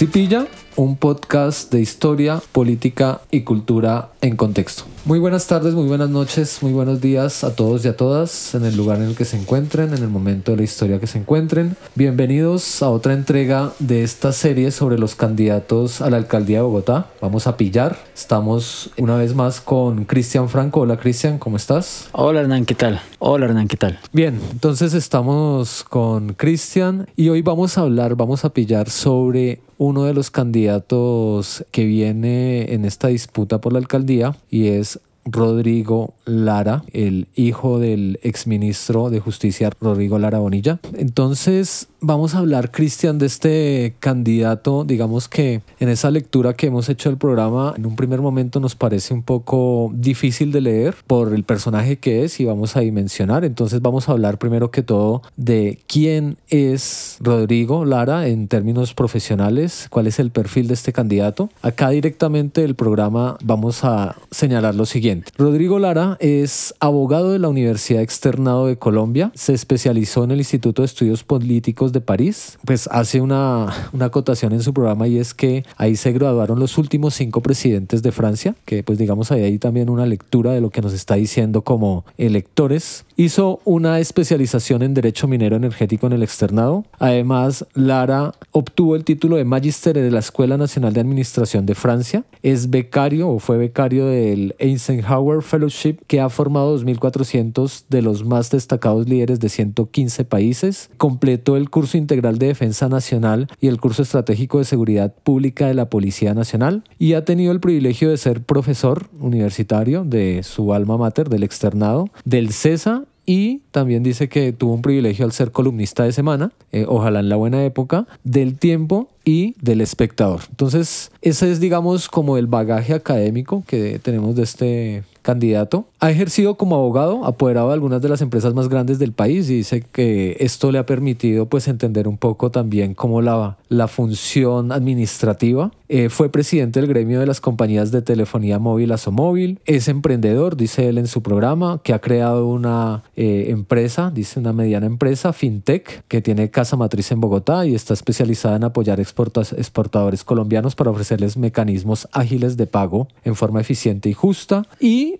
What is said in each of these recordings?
Cipilla, un podcast de historia, política y cultura en contexto. Muy buenas tardes, muy buenas noches, muy buenos días a todos y a todas en el lugar en el que se encuentren, en el momento de la historia que se encuentren. Bienvenidos a otra entrega de esta serie sobre los candidatos a la alcaldía de Bogotá. Vamos a pillar. Estamos una vez más con Cristian Franco. Hola Cristian, ¿cómo estás? Hola Hernán, ¿qué tal? Hola Hernán, ¿qué tal? Bien, entonces estamos con Cristian y hoy vamos a hablar, vamos a pillar sobre uno de los candidatos que viene en esta disputa por la alcaldía y es Rodrigo Lara, el hijo del exministro de Justicia Rodrigo Lara Bonilla. Entonces, vamos a hablar, Cristian, de este candidato. Digamos que en esa lectura que hemos hecho del programa, en un primer momento nos parece un poco difícil de leer por el personaje que es y vamos a dimensionar. Entonces, vamos a hablar primero que todo de quién es Rodrigo Lara en términos profesionales, cuál es el perfil de este candidato. Acá directamente del programa vamos a señalar lo siguiente. Rodrigo Lara es abogado de la Universidad Externado de Colombia, se especializó en el Instituto de Estudios Políticos de París, pues hace una, una acotación en su programa y es que ahí se graduaron los últimos cinco presidentes de Francia, que pues digamos ahí hay también una lectura de lo que nos está diciendo como electores. Hizo una especialización en Derecho Minero Energético en el Externado. Además, Lara obtuvo el título de Magister de la Escuela Nacional de Administración de Francia. Es becario o fue becario del Einstein Eisenhower Fellowship, que ha formado 2.400 de los más destacados líderes de 115 países. Completó el curso integral de defensa nacional y el curso estratégico de seguridad pública de la Policía Nacional y ha tenido el privilegio de ser profesor universitario de su alma mater, del externado, del CESA y también dice que tuvo un privilegio al ser columnista de semana, eh, ojalá en la buena época, del tiempo y del espectador. Entonces, ese es, digamos, como el bagaje académico que tenemos de este candidato. Ha ejercido como abogado, apoderado de algunas de las empresas más grandes del país y dice que esto le ha permitido pues entender un poco también cómo la, la función administrativa. Eh, fue presidente del gremio de las compañías de telefonía móvil Asomóvil. Es emprendedor, dice él en su programa, que ha creado una eh, empresa, dice una mediana empresa, FinTech, que tiene casa matriz en Bogotá y está especializada en apoyar exportadores colombianos para ofrecerles mecanismos ágiles de pago en forma eficiente y justa. Y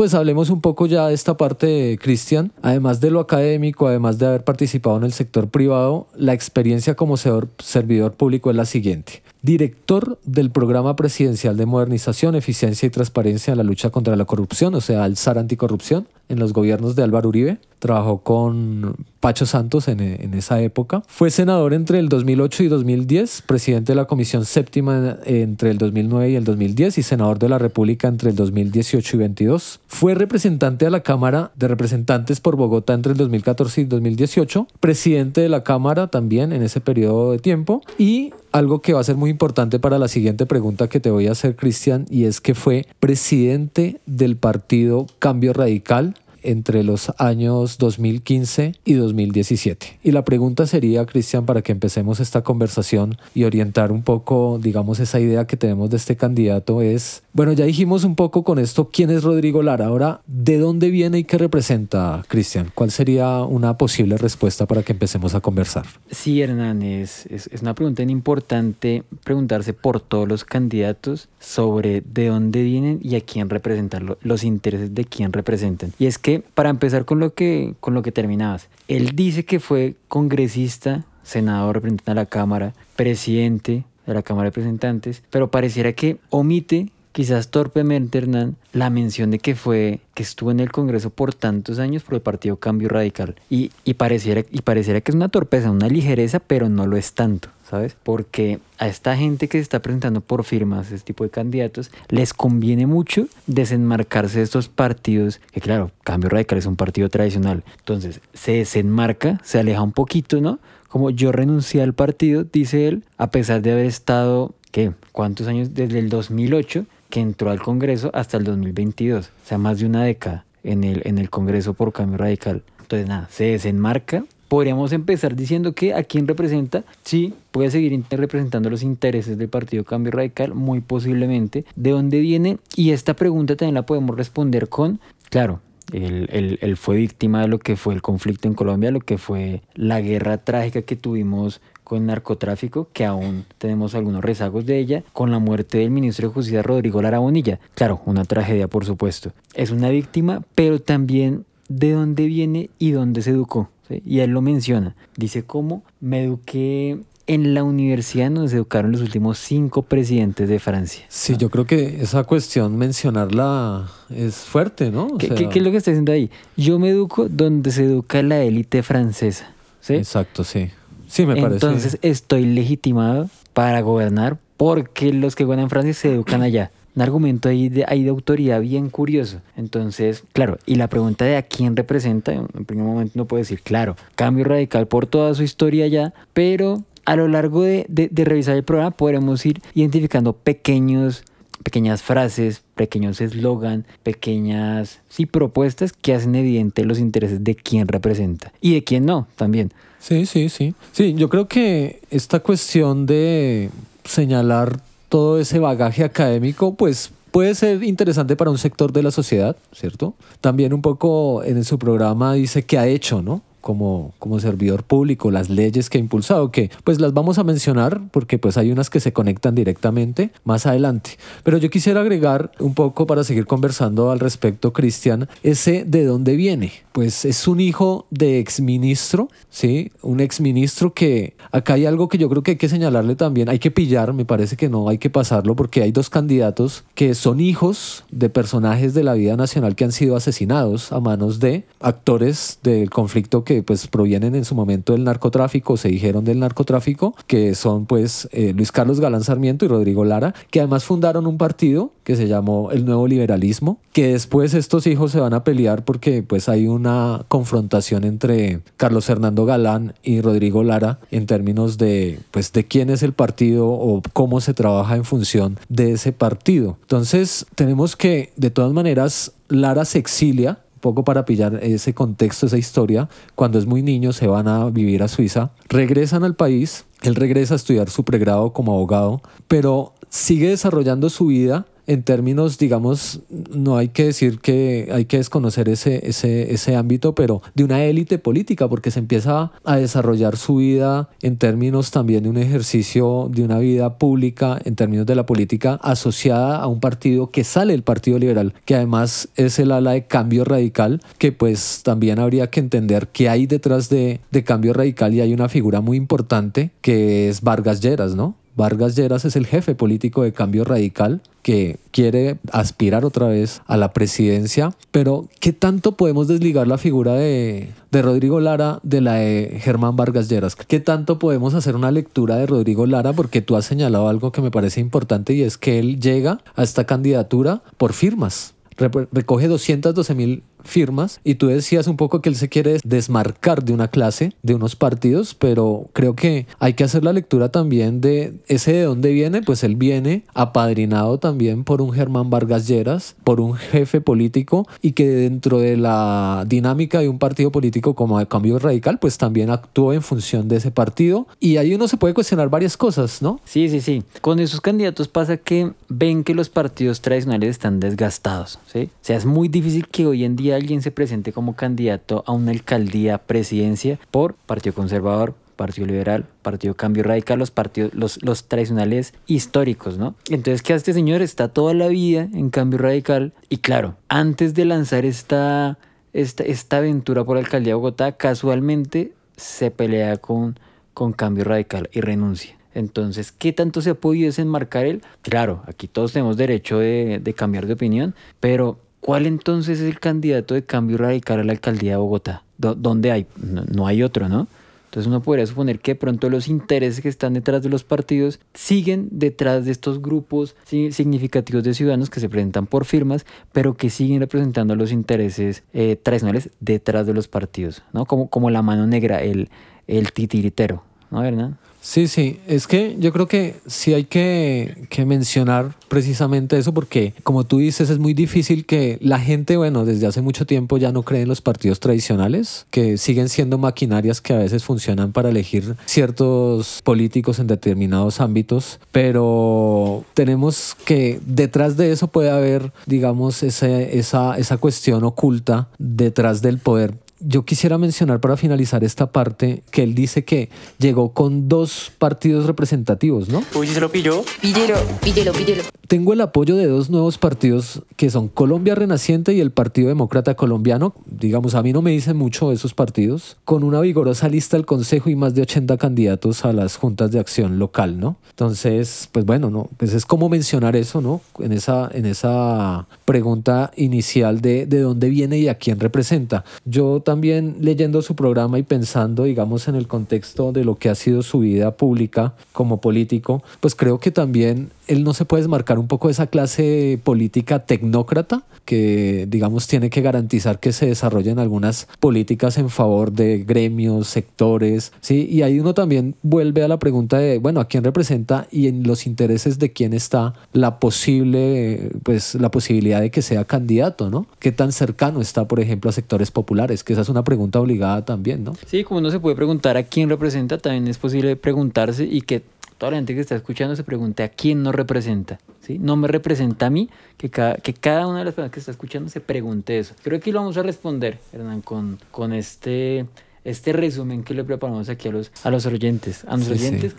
pues hablemos un poco ya de esta parte Cristian. Además de lo académico, además de haber participado en el sector privado, la experiencia como servidor público es la siguiente director del Programa Presidencial de Modernización, Eficiencia y Transparencia en la lucha contra la corrupción, o sea, alzar anticorrupción en los gobiernos de Álvaro Uribe. Trabajó con Pacho Santos en, en, esa época. Fue senador entre el 2008 y 2010, presidente de la Comisión Séptima entre el 2009 y el 2010 y senador de la República entre el 2018 y 2022. Fue representante a la Cámara de Representantes por Bogotá entre el 2014 y 2018, presidente de la Cámara también en ese periodo de tiempo y algo que va a ser muy importante para la siguiente pregunta que te voy a hacer, Cristian, y es que fue presidente del partido Cambio Radical entre los años 2015 y 2017. Y la pregunta sería, Cristian, para que empecemos esta conversación y orientar un poco, digamos, esa idea que tenemos de este candidato es, bueno, ya dijimos un poco con esto quién es Rodrigo Lara. Ahora, ¿de dónde viene y qué representa, Cristian? ¿Cuál sería una posible respuesta para que empecemos a conversar? Sí, Hernán, es, es, es una pregunta importante preguntarse por todos los candidatos sobre de dónde vienen y a quién representan, los intereses de quién representan. Y es que para empezar con lo que, con lo que terminabas, él dice que fue congresista, senador, representante de la Cámara, presidente de la Cámara de Representantes, pero pareciera que omite quizás torpemente Hernán, la mención de que fue, que estuvo en el Congreso por tantos años por el Partido Cambio Radical. Y, y, pareciera, y pareciera que es una torpeza, una ligereza, pero no lo es tanto. ¿sabes? Porque a esta gente que se está presentando por firmas, este tipo de candidatos, les conviene mucho desenmarcarse de estos partidos, que claro, Cambio Radical es un partido tradicional, entonces se desenmarca, se aleja un poquito, ¿no? Como yo renuncié al partido, dice él, a pesar de haber estado, ¿qué? ¿Cuántos años? Desde el 2008 que entró al Congreso hasta el 2022, o sea, más de una década en el, en el Congreso por Cambio Radical. Entonces, nada, se desenmarca. Podríamos empezar diciendo que a quién representa, sí, puede seguir representando los intereses del Partido Cambio Radical, muy posiblemente, de dónde viene, y esta pregunta también la podemos responder con, claro, él, él, fue víctima de lo que fue el conflicto en Colombia, lo que fue la guerra trágica que tuvimos con el narcotráfico, que aún tenemos algunos rezagos de ella, con la muerte del ministro de Justicia Rodrigo Lara Bonilla. Claro, una tragedia, por supuesto. Es una víctima, pero también de dónde viene y dónde se educó. Y él lo menciona. Dice cómo me eduqué en la universidad donde se educaron los últimos cinco presidentes de Francia. Sí, yo creo que esa cuestión mencionarla es fuerte, ¿no? ¿Qué, ¿qué, es lo que está diciendo ahí? Yo me educo donde se educa la élite francesa. ¿sí? Exacto, sí. Sí, me parece. Entonces estoy legitimado para gobernar porque los que gobiernan Francia se educan allá. Un argumento ahí de, ahí de autoridad bien curioso. Entonces, claro, y la pregunta de a quién representa, en primer momento no puedo decir, claro, cambio radical por toda su historia ya, pero a lo largo de, de, revisar el programa podremos ir identificando pequeños pequeñas frases, pequeños eslogan, pequeñas sí, propuestas que hacen evidente los intereses de quién representa y de quién no también. Sí, sí, sí. Sí, yo creo que esta cuestión de señalar todo ese bagaje académico, pues puede ser interesante para un sector de la sociedad, ¿cierto? También un poco en su programa dice que ha hecho, ¿no? Como, como servidor público, las leyes que ha impulsado, que pues las vamos a mencionar porque pues hay unas que se conectan directamente más adelante. Pero yo quisiera agregar un poco para seguir conversando al respecto, Cristian, ese de dónde viene. Pues es un hijo de exministro, ¿sí? Un exministro que acá hay algo que yo creo que hay que señalarle también, hay que pillar, me parece que no hay que pasarlo porque hay dos candidatos que son hijos de personajes de la vida nacional que han sido asesinados a manos de actores del conflicto que pues provienen en su momento del narcotráfico, se dijeron del narcotráfico, que son pues eh, Luis Carlos Galán Sarmiento y Rodrigo Lara, que además fundaron un partido que se llamó el Nuevo Liberalismo, que después estos hijos se van a pelear porque pues hay una confrontación entre Carlos Fernando Galán y Rodrigo Lara en términos de pues de quién es el partido o cómo se trabaja en función de ese partido. Entonces tenemos que de todas maneras Lara se exilia poco para pillar ese contexto, esa historia, cuando es muy niño se van a vivir a Suiza, regresan al país, él regresa a estudiar su pregrado como abogado, pero sigue desarrollando su vida en términos, digamos, no hay que decir que hay que desconocer ese, ese, ese ámbito, pero de una élite política, porque se empieza a desarrollar su vida en términos también de un ejercicio de una vida pública, en términos de la política asociada a un partido que sale del Partido Liberal, que además es el ala de cambio radical, que pues también habría que entender que hay detrás de, de cambio radical y hay una figura muy importante que es Vargas Lleras, ¿no? Vargas Lleras es el jefe político de Cambio Radical que quiere aspirar otra vez a la presidencia, pero ¿qué tanto podemos desligar la figura de, de Rodrigo Lara de la de Germán Vargas Lleras? ¿Qué tanto podemos hacer una lectura de Rodrigo Lara? Porque tú has señalado algo que me parece importante y es que él llega a esta candidatura por firmas recoge 212 mil firmas y tú decías un poco que él se quiere desmarcar de una clase, de unos partidos, pero creo que hay que hacer la lectura también de ese de dónde viene, pues él viene apadrinado también por un Germán Vargas Lleras, por un jefe político y que dentro de la dinámica de un partido político como el Cambio Radical, pues también actuó en función de ese partido y ahí uno se puede cuestionar varias cosas, ¿no? Sí, sí, sí. Con esos candidatos pasa que ven que los partidos tradicionales están desgastados, ¿sí? O sea, es muy difícil que hoy en día alguien se presente como candidato a una alcaldía, presidencia por Partido Conservador, Partido Liberal, Partido Cambio Radical, los partidos, los, los tradicionales históricos, ¿no? Entonces, que este señor está toda la vida en Cambio Radical y claro, antes de lanzar esta, esta, esta aventura por la alcaldía de Bogotá, casualmente se pelea con, con Cambio Radical y renuncia. Entonces, ¿qué tanto se ha podido desenmarcar él? Claro, aquí todos tenemos derecho de, de cambiar de opinión, pero ¿Cuál entonces es el candidato de cambio radical a la alcaldía de Bogotá? ¿Dónde hay? No, hay otro, ¿no? Entonces uno podría suponer que pronto los intereses que están detrás de los partidos siguen detrás de estos grupos significativos de ciudadanos que se presentan por firmas, pero que siguen representando los intereses eh, tradicionales detrás de los partidos, ¿no? Como, como la mano negra, el, el titiritero, ¿no, verdad? Sí, sí, es que yo creo que sí hay que, que, mencionar precisamente eso porque como tú dices es muy difícil que la gente, bueno, desde hace mucho tiempo ya no cree en los partidos tradicionales, que siguen siendo maquinarias que a veces funcionan para elegir ciertos políticos en determinados ámbitos, pero tenemos que detrás de eso puede haber, digamos, esa, esa cuestión oculta detrás del poder yo quisiera mencionar para finalizar esta parte que él dice que llegó con dos partidos representativos, ¿no? Uy, se lo pilló. Píllelo, píllelo, píllelo. Tengo el apoyo de dos nuevos partidos que son Colombia Renaciente y el Partido Demócrata Colombiano. Digamos, a mí no me dicen mucho esos partidos, con una vigorosa lista del Consejo y más de 80 candidatos a las juntas de acción local, ¿no? Entonces, pues bueno, no, pues es como mencionar eso, ¿no? En esa, en esa pregunta inicial de, de dónde viene y a quién representa. Yo también leyendo su programa y pensando, digamos, en el contexto de lo que ha sido su vida pública como político, pues creo que también él no se puede desmarcar un poco esa clase política tecnócrata que, digamos, tiene que garantizar que se desarrollen algunas políticas en favor de gremios, sectores, ¿sí? Y ahí uno también vuelve a la pregunta de, bueno, ¿a quién representa y en los intereses de quién está la posible, pues, la posibilidad de que sea candidato, ¿no? ¿Qué tan cercano está, por ejemplo, a sectores populares? Que esa es una pregunta obligada también, ¿no? Sí, como uno se puede preguntar a quién representa, también es posible preguntarse y que toda la gente que está escuchando se pregunte a quién nos representa. ¿sí? No me representa a mí, que cada, que cada una de las personas que está escuchando se pregunte eso. Creo que aquí lo vamos a responder, Hernán, con, con este este resumen que le preparamos aquí a los, a los oyentes. A los Sí, oyentes.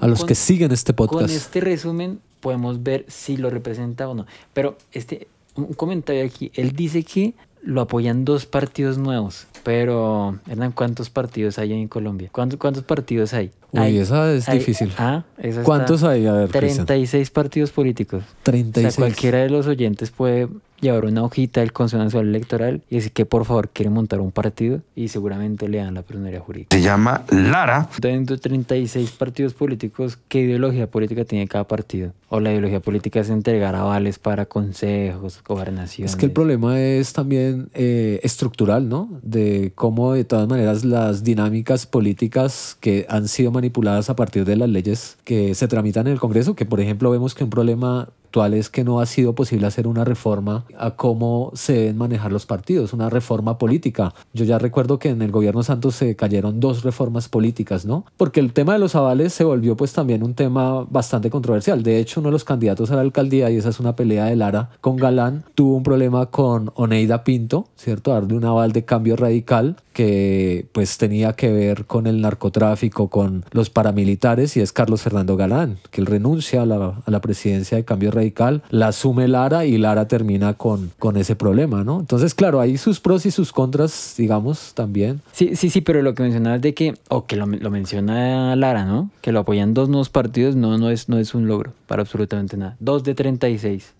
A los con- que siguen este Con podcast. este resumen podemos ver si lo representa o no. Pero este, un comentario aquí, él dice que lo apoyan dos partidos nuevos. Pero, Hernán, ¿cuántos partidos hay en Colombia? ¿Cuántos, cuántos partidos hay? Uy, Hay- esa es hay- difícil. ah, esa ¿Cuántos hay? A ver, Cristian. 36 partidos políticos. O 36. sea, cualquiera de los oyentes puede llevar una hojita del Consejo Nacional Electoral y decir que por favor quiere montar un partido y seguramente le dan la personería jurídica. Se llama Lara. Dentro de 36 partidos políticos, ¿qué ideología política tiene cada partido? O la ideología política es entregar avales para consejos, gobernaciones. Es que el problema es también eh, estructural, ¿no? De cómo de todas maneras las dinámicas políticas que han sido manipuladas a partir de las leyes que se tramitan en el Congreso, que por ejemplo vemos que un problema actual es que no ha sido posible hacer una reforma a cómo se deben manejar los partidos, una reforma política. Yo ya recuerdo que en el gobierno Santos se cayeron dos reformas políticas, ¿no? Porque el tema de los avales se volvió pues también un tema bastante controversial. De hecho, uno de los candidatos a la alcaldía, y esa es una pelea de Lara con Galán, tuvo un problema con Oneida Pinto, ¿cierto? Darle un aval de cambio radical que pues tenía que ver con el narcotráfico, con los paramilitares y es Carlos Fernando Galán, que él renuncia a la, a la presidencia de cambio radical, la asume Lara y Lara termina con, con ese problema, ¿no? Entonces, claro, hay sus pros y sus contras, digamos, también. Sí, sí, sí, pero lo que mencionabas de que, o que lo, lo menciona Lara, ¿no? Que lo apoyan dos nuevos partidos, no, no es, no es un logro para absolutamente nada. Dos de 36.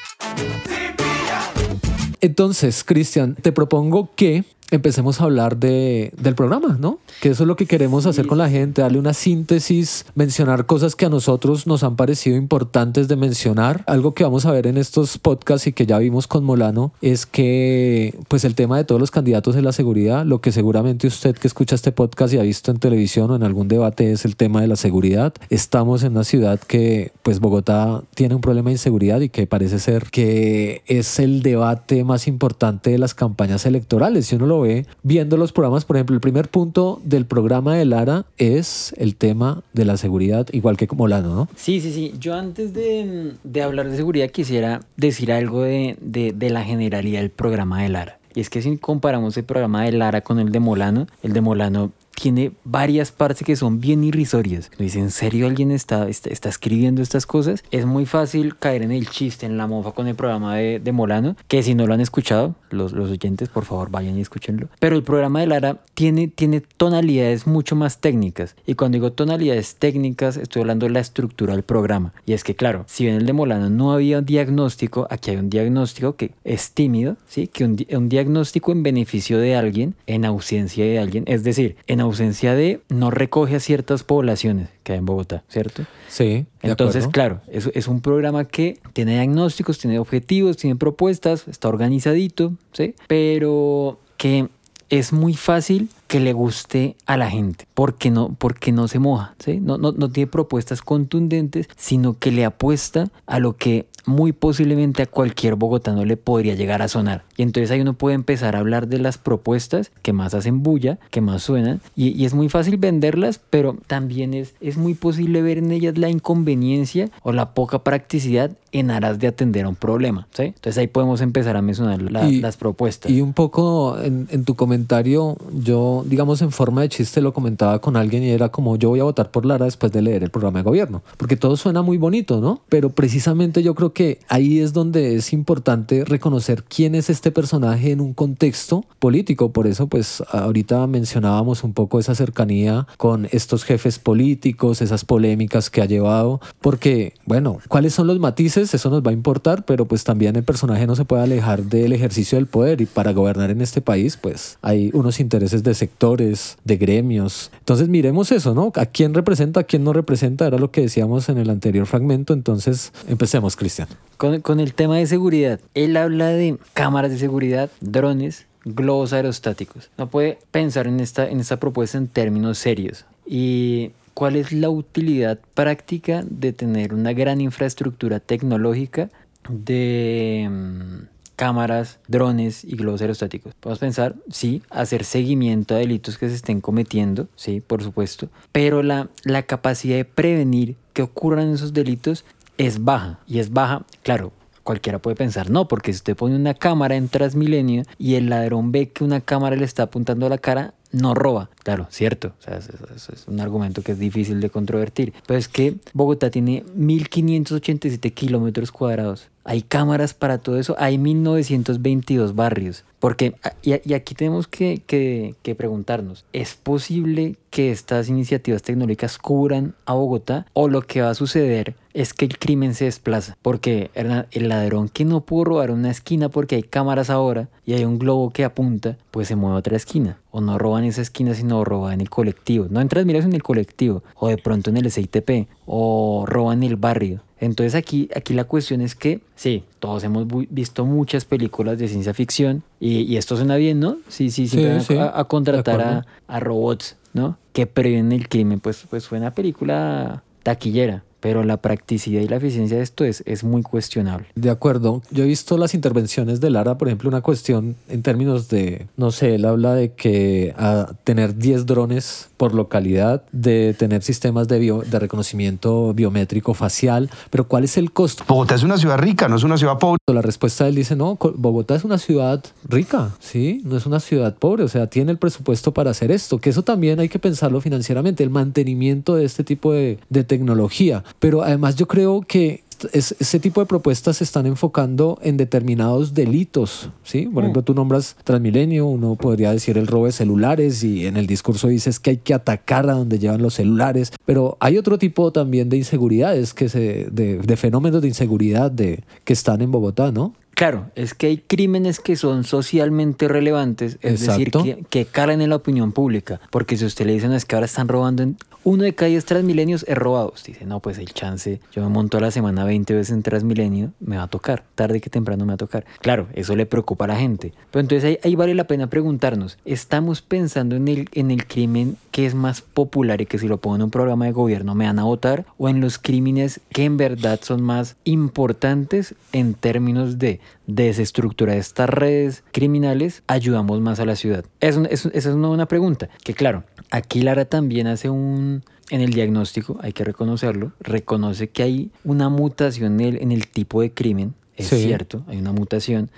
Entonces, Cristian, te propongo que empecemos a hablar de, del programa, ¿no? Que eso es lo que queremos hacer con la gente, darle una síntesis, mencionar cosas que a nosotros nos han parecido importantes de mencionar. Algo que vamos a ver en estos podcasts y que ya vimos con Molano es que, pues, el tema de todos los candidatos de la seguridad, lo que seguramente usted que escucha este podcast y ha visto en televisión o en algún debate es el tema de la seguridad. Estamos en una ciudad que, pues, Bogotá tiene un problema de inseguridad y que parece ser que es el debate más importante de las campañas electorales. Si uno lo viendo los programas, por ejemplo, el primer punto del programa de Lara es el tema de la seguridad, igual que Molano, ¿no? Sí, sí, sí. Yo antes de, de hablar de seguridad quisiera decir algo de, de, de la generalidad del programa de Lara. Y es que si comparamos el programa de Lara con el de Molano, el de Molano tiene varias partes que son bien irrisorias. Dice, ¿en serio alguien está, está, está escribiendo estas cosas? Es muy fácil caer en el chiste, en la mofa con el programa de, de Molano, que si no lo han escuchado, los, los oyentes, por favor, vayan y escúchenlo. Pero el programa de Lara tiene, tiene tonalidades mucho más técnicas. Y cuando digo tonalidades técnicas, estoy hablando de la estructura del programa. Y es que, claro, si bien el de Molano no había un diagnóstico, aquí hay un diagnóstico que es tímido, ¿sí? Que un, un diagnóstico en beneficio de alguien, en ausencia de alguien, es decir, en ausencia de no recoge a ciertas poblaciones que hay en Bogotá, ¿cierto? Sí. de Entonces, acuerdo. claro, es, es un programa que tiene diagnósticos, tiene objetivos, tiene propuestas, está organizadito, ¿sí? Pero que es muy fácil que le guste a la gente, porque no, porque no se moja, ¿sí? No, no, no tiene propuestas contundentes, sino que le apuesta a lo que muy posiblemente a cualquier bogotano le podría llegar a sonar. Y entonces ahí uno puede empezar a hablar de las propuestas que más hacen bulla, que más suenan, y, es muy fácil venderlas, pero también es, es muy posible ver en ellas la inconveniencia o la poca practicidad en aras de atender a un problema. ¿sí? Entonces ahí podemos empezar a mencionar las propuestas. Y un poco en, en, tu comentario, yo digamos en forma de chiste lo comentaba con alguien y era como yo voy a votar por Lara después de leer el programa de gobierno, porque todo suena muy bonito, ¿no? Pero precisamente yo creo que ahí es donde es importante reconocer quién es este personaje en un contexto político. Por eso pues ahorita mencionábamos un poco esa cercanía con estos jefes políticos, esas polémicas que ha llevado, porque bueno, ¿cuáles son los matices? eso nos va a importar, pero pues también el personaje no se puede alejar del ejercicio del poder y para gobernar en este país pues hay unos intereses de sectores, de gremios. Entonces miremos eso, ¿no? ¿A quién representa, a quién no representa? Era lo que decíamos en el anterior fragmento, entonces empecemos, Cristian. Con, con el tema de seguridad, él habla de cámaras de seguridad, drones, globos aerostáticos. No puede pensar en esta, en esta propuesta en términos serios. Y ¿Cuál es la utilidad práctica de tener una gran infraestructura tecnológica de mm, cámaras, drones y globos aerostáticos? Podemos pensar, sí, hacer seguimiento a delitos que se estén cometiendo, sí, por supuesto, pero la, la capacidad de prevenir que ocurran esos delitos es baja. Y es baja, claro, cualquiera puede pensar, no, porque si usted pone una cámara en Transmilenio y el ladrón ve que una cámara le está apuntando a la cara, no roba. Claro, cierto. O sea, es un argumento que es difícil de controvertir. Pero es que Bogotá tiene 1587 kilómetros cuadrados. Hay cámaras para todo eso. Hay 1922 barrios. Porque, y, aquí tenemos que, preguntarnos, ¿es posible que estas iniciativas tecnológicas cubran a Bogotá? ¿O lo que va a suceder es que el crimen se desplaza? Porque el ladrón que no pudo robar una esquina porque hay cámaras ahora y hay un globo que apunta, pues se mueve a otra esquina. O no roban esa esquina, sino roban en el colectivo. No entras, miras en el colectivo. O de pronto en el SITP. O roban el barrio. Entonces aquí, aquí la cuestión es que, sí, todos hemos visto muchas películas de ciencia ficción y, esto suena bien, ¿no? Sí, sí, sí, a, contratar a, robots, ¿no? Que previenen el crimen, pues, pues fue una película taquillera pero la practicidad y la eficiencia de esto es, es muy cuestionable. De acuerdo. Yo he visto las intervenciones de Lara, por ejemplo, una cuestión en términos de, no sé, él habla de que a tener 10 drones por localidad, de tener sistemas de, bio, de reconocimiento biométrico facial, pero ¿cuál es el costo? Bogotá es una ciudad rica, no es una ciudad pobre. La respuesta de él dice, no, Bogotá es una ciudad rica, ¿sí? No es una ciudad pobre, o sea, tiene el presupuesto para hacer esto, que eso también hay que pensarlo financieramente, el mantenimiento de este tipo de, de tecnología. Pero además yo creo que ese tipo de propuestas se están enfocando en determinados delitos, ¿sí? Por ejemplo, mm. tú nombras Transmilenio, uno podría decir el robo de celulares y en el discurso dices que hay que atacar a donde llevan los celulares, pero hay otro tipo también de inseguridades, que se, de, de fenómenos de inseguridad de, que están en Bogotá, ¿no? Claro, es que hay crímenes que son socialmente relevantes, es decir, que, que calan en la opinión pública. Porque si usted le dicen es que ahora están robando en uno de cada diez Transmilenios es robado. Dice, no, pues el chance, yo me monto a la semana 20 veces en Transmilenio, me va a tocar, tarde que temprano me va a tocar. Claro, eso le preocupa a la gente. Pero entonces ahí, vale la pena preguntarnos, ¿estamos pensando en el, en el crimen que es más popular y que si lo pongo en un programa de gobierno me van a votar? ¿O en los crímenes que en verdad son más importantes en términos de desestructurar estas redes criminales, ayudamos más a la ciudad? esa es una buena pregunta, que claro, aquí Lara también hace un, en el diagnóstico, hay que reconocerlo, reconoce que hay una mutación en el, en el tipo de crimen, es cierto, hay una mutación,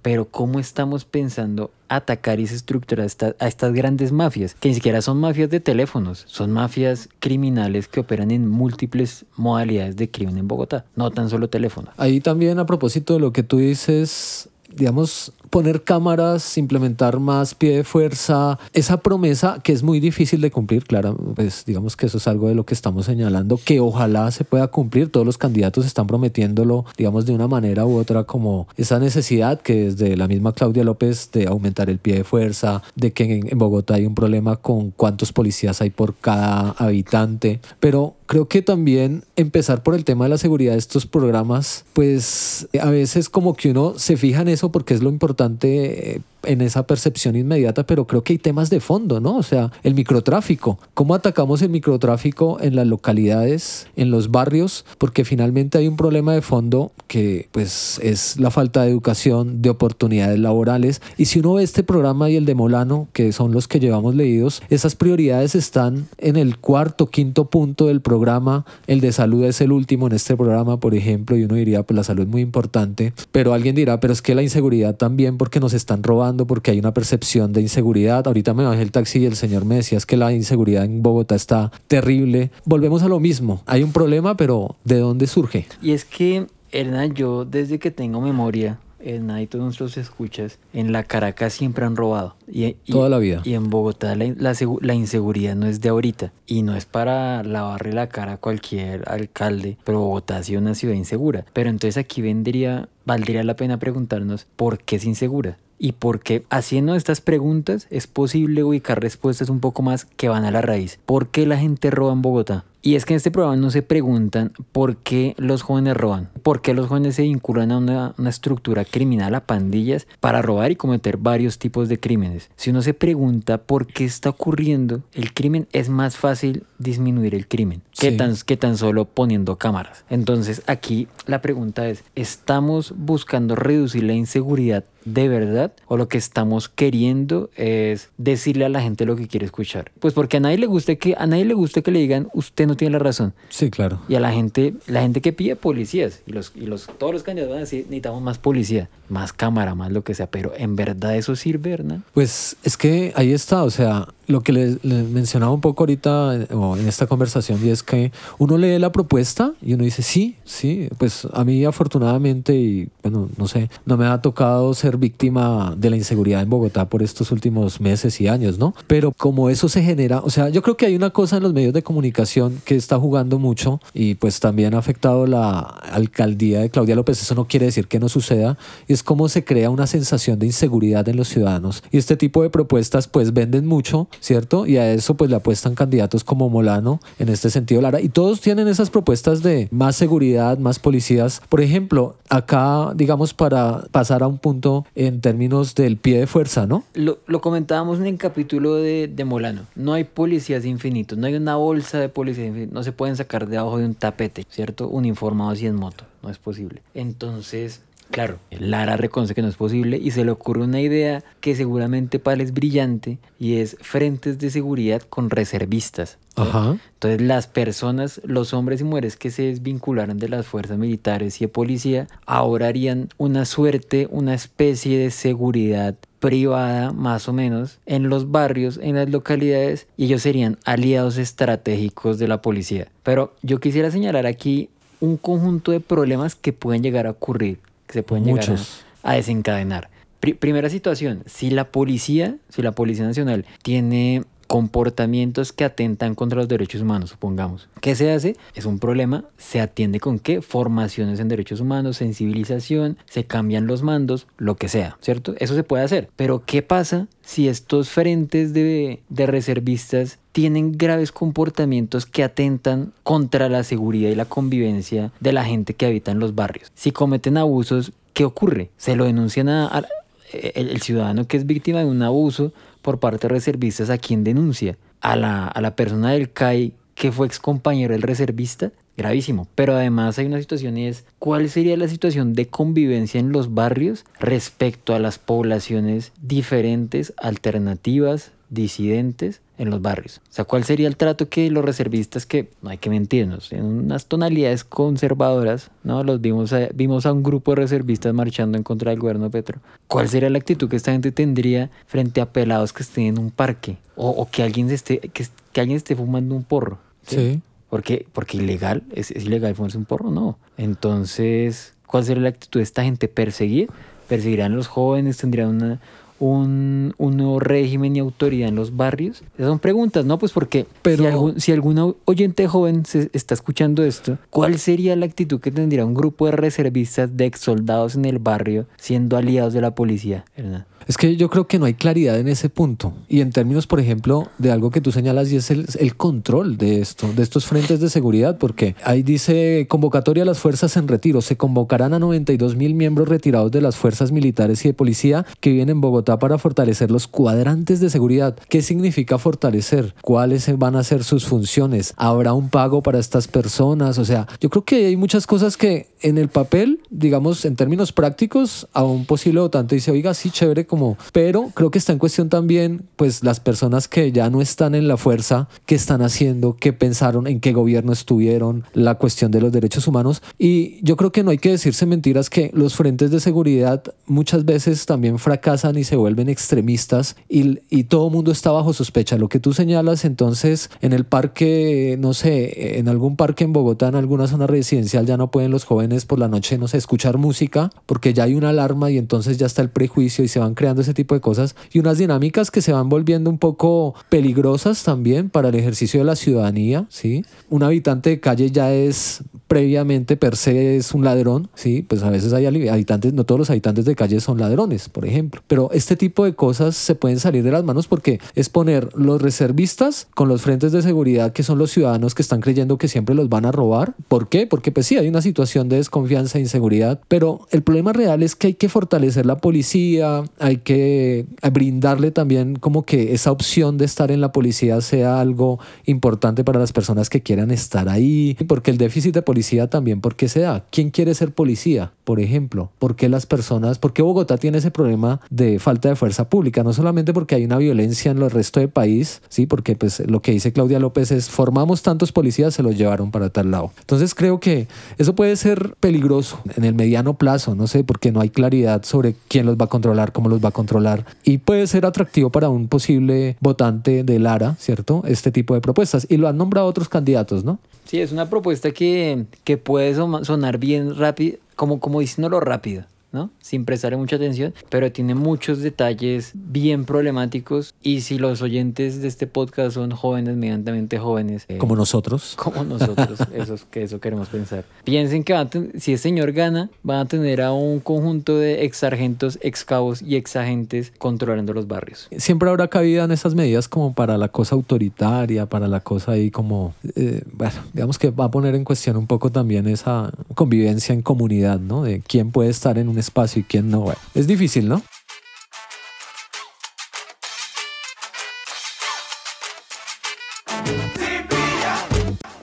pero ¿cómo estamos pensando atacar y estructurar a estas grandes mafias? Que ni siquiera son mafias de teléfonos, son mafias criminales que operan en múltiples modalidades de crimen en Bogotá, no tan solo teléfonos. Ahí también a propósito de lo que tú dices, digamos, poner cámaras, implementar más pie de fuerza, esa promesa que es muy difícil de cumplir, claro, pues digamos que eso es algo de lo que estamos señalando, que ojalá se pueda cumplir, todos los candidatos están prometiéndolo, digamos, de una manera u otra, como esa necesidad que desde la misma Claudia López de aumentar el pie de fuerza, de que en, Bogotá hay un problema con cuántos policías hay por cada habitante, pero creo que también empezar por el tema de la seguridad de estos programas, pues a veces como que uno se fija en eso porque es lo importante en esa percepción inmediata, pero creo que hay temas de fondo, ¿no? O sea, el microtráfico. ¿Cómo atacamos el microtráfico en las localidades, en los barrios? Porque finalmente hay un problema de fondo que pues es la falta de educación, de oportunidades laborales. Y si uno ve este programa y el de Molano, que son los que llevamos leídos, esas prioridades están en el cuarto, quinto punto del programa. El de salud es el último en este programa, por ejemplo, y uno diría, pues la salud es muy importante. Pero alguien dirá, pero es que la inseguridad también porque nos están robando, porque hay una percepción de inseguridad. Ahorita me bajé el taxi y el señor me decía es que la inseguridad en Bogotá está terrible. Volvemos a lo mismo. Hay un problema, pero ¿de dónde surge? Y es que, Hernán, yo desde que tengo memoria, y todos nuestros escuchas, en la Caracas siempre han robado. Y, y- Toda la vida. Y en Bogotá la, la la inseguridad no es de ahorita. Y no es para lavarle la cara a cualquier alcalde. Pero Bogotá ha sido una ciudad insegura. Pero entonces aquí vendría, valdría la pena preguntarnos por qué es insegura. Y porque haciendo estas preguntas es posible ubicar respuestas un poco más que van a la raíz. ¿Por qué la gente roba en Bogotá? Y es que en este programa no se preguntan por qué los jóvenes roban, por qué los jóvenes se vinculan a una, una estructura criminal, a pandillas, para robar y cometer varios tipos de crímenes. Si uno se pregunta por qué está ocurriendo el crimen, es más fácil disminuir el crimen que, Sí. tan, que tan solo poniendo cámaras. Entonces aquí la pregunta es, ¿estamos buscando reducir la inseguridad de verdad o lo que estamos queriendo es decirle a la gente lo que quiere escuchar? Pues porque a nadie le gusta que a nadie le gusta que le digan usted no tiene la razón. Sí, claro. Y a la gente, la gente que pide policías, y los, y los, todos los candidatos van a decir, necesitamos más policía, más cámara, más lo que sea, pero en verdad eso sirve, Hernán. Pues es que ahí está, o sea, lo que les, mencionaba un poco ahorita eh, en esta conversación y es que uno lee la propuesta y uno dice, sí, sí, pues a mí afortunadamente y bueno, no sé, no me ha tocado ser víctima de la inseguridad en Bogotá por estos últimos meses y años, ¿no? Pero como eso se genera, o sea, yo creo que hay una cosa en los medios de comunicación que está jugando mucho y pues también ha afectado la alcaldía de Claudia López, eso no quiere decir que no suceda, y es cómo se crea una sensación de inseguridad en los ciudadanos. Y este tipo de propuestas pues venden mucho, ¿cierto? Y a eso pues le apuestan candidatos como Molano, en este sentido Lara, y todos tienen esas propuestas de más seguridad, más policías. Por ejemplo, acá, digamos, para pasar a un punto en términos del pie de fuerza, ¿no? Lo, lo comentábamos en el capítulo de, de Molano. No hay policías infinitos, no hay una bolsa de policías infinitos. No se pueden sacar debajo de un tapete, ¿cierto? Uniformados y en moto. No es posible. Entonces, claro, Lara reconoce que no es posible y se le ocurre una idea que seguramente para él es brillante y es frentes de seguridad con reservistas. Ajá. Entonces las personas, los hombres y mujeres que se desvincularon de las fuerzas militares y de policía, ahora harían una suerte, una especie de seguridad privada más o menos en los barrios, en las localidades y ellos serían aliados estratégicos de la policía. Pero yo quisiera señalar aquí un conjunto de problemas que pueden llegar a ocurrir, que se pueden llegar Muchos. a, a desencadenar. Pri- primera situación, si la policía, si la Policía Nacional tiene comportamientos que atentan contra los derechos humanos, supongamos. ¿Qué se hace? Es un problema, se atiende con qué? Formaciones en derechos humanos, sensibilización, se cambian los mandos, lo que sea, ¿cierto? Eso se puede hacer. Pero ¿qué pasa si estos frentes de, de reservistas tienen graves comportamientos que atentan contra la seguridad y la convivencia de la gente que habita en los barrios? Si cometen abusos, ¿qué ocurre? Se lo denuncian a, a- el, el ciudadano que es víctima de un abuso por parte de reservistas, ¿a quién denuncia? A la, a la persona del CAI que fue ex compañero del reservista. Gravísimo. Pero además hay una situación ¿cuál sería la situación de convivencia en los barrios respecto a las poblaciones diferentes, alternativas, disidentes en los barrios? O sea, ¿cuál sería el trato que los reservistas, que no hay que mentirnos, en unas tonalidades conservadoras, ¿no? Los vimos a, vimos a un grupo de reservistas marchando en contra del gobierno de Petro. ¿Cuál sería la actitud que esta gente tendría frente a pelados que estén en un parque? O, o que alguien esté, que, que alguien esté fumando un porro. Sí. Porque, porque ilegal, ¿Es, es ilegal fumarse un porro, no. Entonces, ¿cuál sería la actitud de esta gente? ¿Perseguir? ¿Perseguirán los jóvenes? ¿Tendrían una, un, un nuevo régimen y autoridad en los barrios? Esas son preguntas, ¿no? Pues porque Pero- si, algún, si algún oyente joven se está escuchando esto, ¿cuál sería la actitud que tendría un grupo de reservistas de ex soldados en el barrio siendo aliados de la policía? ¿verdad? Es que yo creo que no hay claridad en ese punto. Y en términos, por ejemplo, de algo que tú señalas y es el, el control de esto, de estos frentes de seguridad, porque ahí dice convocatoria a las fuerzas en retiro. Se convocarán a 92 mil miembros retirados de las fuerzas militares y de policía que viven en Bogotá para fortalecer los cuadrantes de seguridad. ¿Qué significa fortalecer? ¿Cuáles van a ser sus funciones? ¿Habrá un pago para estas personas? O sea, yo creo que hay muchas cosas que en el papel, digamos, en términos prácticos, a un posible votante dice, oiga, sí, chévere, como, pero creo que está en cuestión también, pues, las personas que ya no están en la fuerza, qué están haciendo, qué pensaron, en qué gobierno estuvieron, la cuestión de los derechos humanos. Y yo creo que no hay que decirse mentiras que los frentes de seguridad muchas veces también fracasan y se vuelven extremistas y, y todo el mundo está bajo sospecha. Lo que tú señalas entonces en el parque, no sé, en algún parque en Bogotá, en alguna zona residencial, ya no pueden los jóvenes por la noche, no sé, escuchar música porque ya hay una alarma y entonces ya está el prejuicio y se van creando ese tipo de cosas y unas dinámicas que se van volviendo un poco peligrosas también para el ejercicio de la ciudadanía, ¿sí? Un habitante de calle ya es previamente per se es un ladrón, ¿sí? Pues a veces hay habitantes, no todos los habitantes de calle son ladrones, por ejemplo. Pero este tipo de cosas se pueden salir de las manos porque es poner los reservistas con los frentes de seguridad que son los ciudadanos que están creyendo que siempre los van a robar. ¿Por qué? Porque pues sí, hay una situación de desconfianza e inseguridad, pero el problema real es que hay que fortalecer la policía, hay que brindarle también como que esa opción de estar en la policía sea algo importante para las personas que quieran estar ahí, porque el déficit de policía también, ¿por qué se da? ¿Quién quiere ser policía? Por ejemplo, ¿por qué las personas, por qué Bogotá tiene ese problema de falta de fuerza pública? No solamente porque hay una violencia en el resto del país, sí, porque pues lo que dice Claudia López es formamos tantos policías, se los llevaron para tal lado. Entonces creo que eso puede ser peligroso en el mediano plazo, no sé, porque no hay claridad sobre quién los va a controlar, cómo los va a controlar y puede ser atractivo para un posible votante de Lara, ¿cierto? Este tipo de propuestas y lo han nombrado otros candidatos, ¿no? Sí, es una propuesta que, que puede sonar bien rápido, como, como diciéndolo rápido. ¿No? Sin prestarle mucha atención, pero tiene muchos detalles bien problemáticos y si los oyentes de este podcast son jóvenes, medianamente jóvenes. Eh, como nosotros. Como nosotros, eso, que eso queremos pensar. Piensen que si el señor gana, van a tener a un conjunto de ex sargentos, ex cabos y ex agentes controlando los barrios. Siempre habrá cabida en esas medidas como para la cosa autoritaria, para la cosa ahí como, eh, bueno, digamos que va a poner en cuestión un poco también esa convivencia en comunidad, ¿no? De quién puede estar en un espacio y quién no. es difícil, ¿no?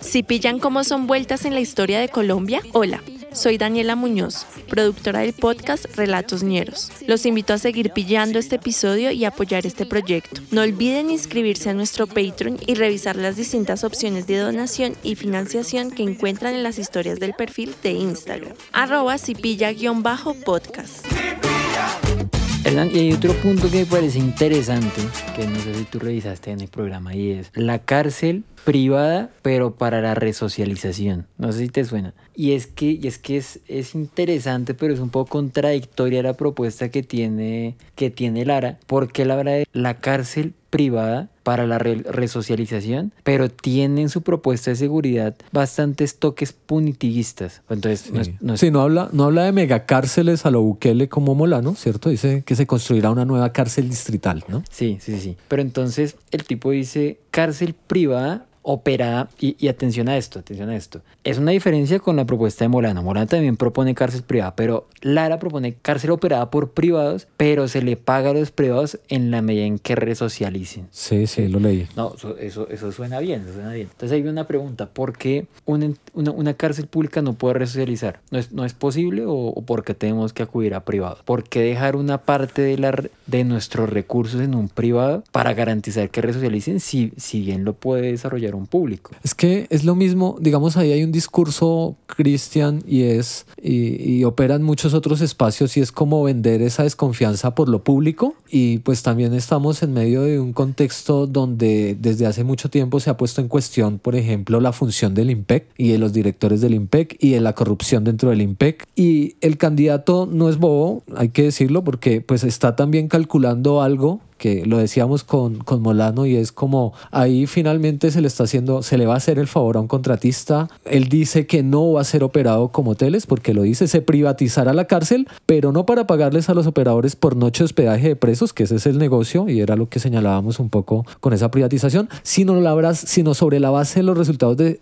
Si pillan cómo son vueltas en la historia de Colombia, hola, soy Daniela Muñoz, productora del podcast Relatos Ñeros. Los invito a seguir pillando este episodio y apoyar este proyecto. No olviden inscribirse a nuestro Patreon y revisar las distintas opciones de donación y financiación que encuentran en las historias del perfil de Instagram, arroba cipilla-podcast. y hay otro punto que me parece interesante, que no sé si tú revisaste en el programa, y es la cárcel privada, pero para la resocialización. No sé si te suena. Y es que, y es, que es, es interesante, pero es un poco contradictoria la propuesta que tiene, que tiene Lara, porque él habla de la cárcel privada para la resocialización, pero tiene en su propuesta de seguridad bastantes toques punitivistas. Entonces, no, no, habla, no habla de megacárceles a lo Bukele como Molano, ¿cierto? Dice que se construirá una nueva cárcel distrital, ¿no? Sí, sí, sí. Pero entonces el tipo dice cárcel privada operada, y, atención a esto, atención a esto, es una diferencia con la propuesta de Molano. Molano también propone cárcel privada, pero Lara propone cárcel operada por privados, pero se le paga a los privados en la medida en que resocialicen. Sí, sí, lo leí. No, eso, eso, suena bien, suena bien. Entonces hay una pregunta, ¿por qué una, una, cárcel pública no puede resocializar? ¿No es, no es posible o, o por qué tenemos que acudir a privados? ¿Por qué dejar una parte de, la, de nuestros recursos en un privado para garantizar que resocialicen si, si bien lo puede desarrollar público. Es que es lo mismo, digamos, ahí hay un discurso cristian y es, y, operan muchos otros espacios y es como vender esa desconfianza por lo público y pues también estamos en medio de un contexto donde desde hace mucho tiempo se ha puesto en cuestión, por ejemplo, la función del IMPEC y de los directores del IMPEC y de la corrupción dentro del IMPEC y el candidato no es bobo, hay que decirlo, porque pues está también calculando algo que lo decíamos con, con Molano y es como ahí finalmente se le está haciendo, se le va a hacer el favor a un contratista. Él dice que no va a ser operado como hoteles porque lo dice, se privatizará la cárcel, pero no para pagarles a los operadores por noche de hospedaje de presos, que ese es el negocio y era lo que señalábamos un poco con esa privatización, sino, la, sino sobre la base de los resultados de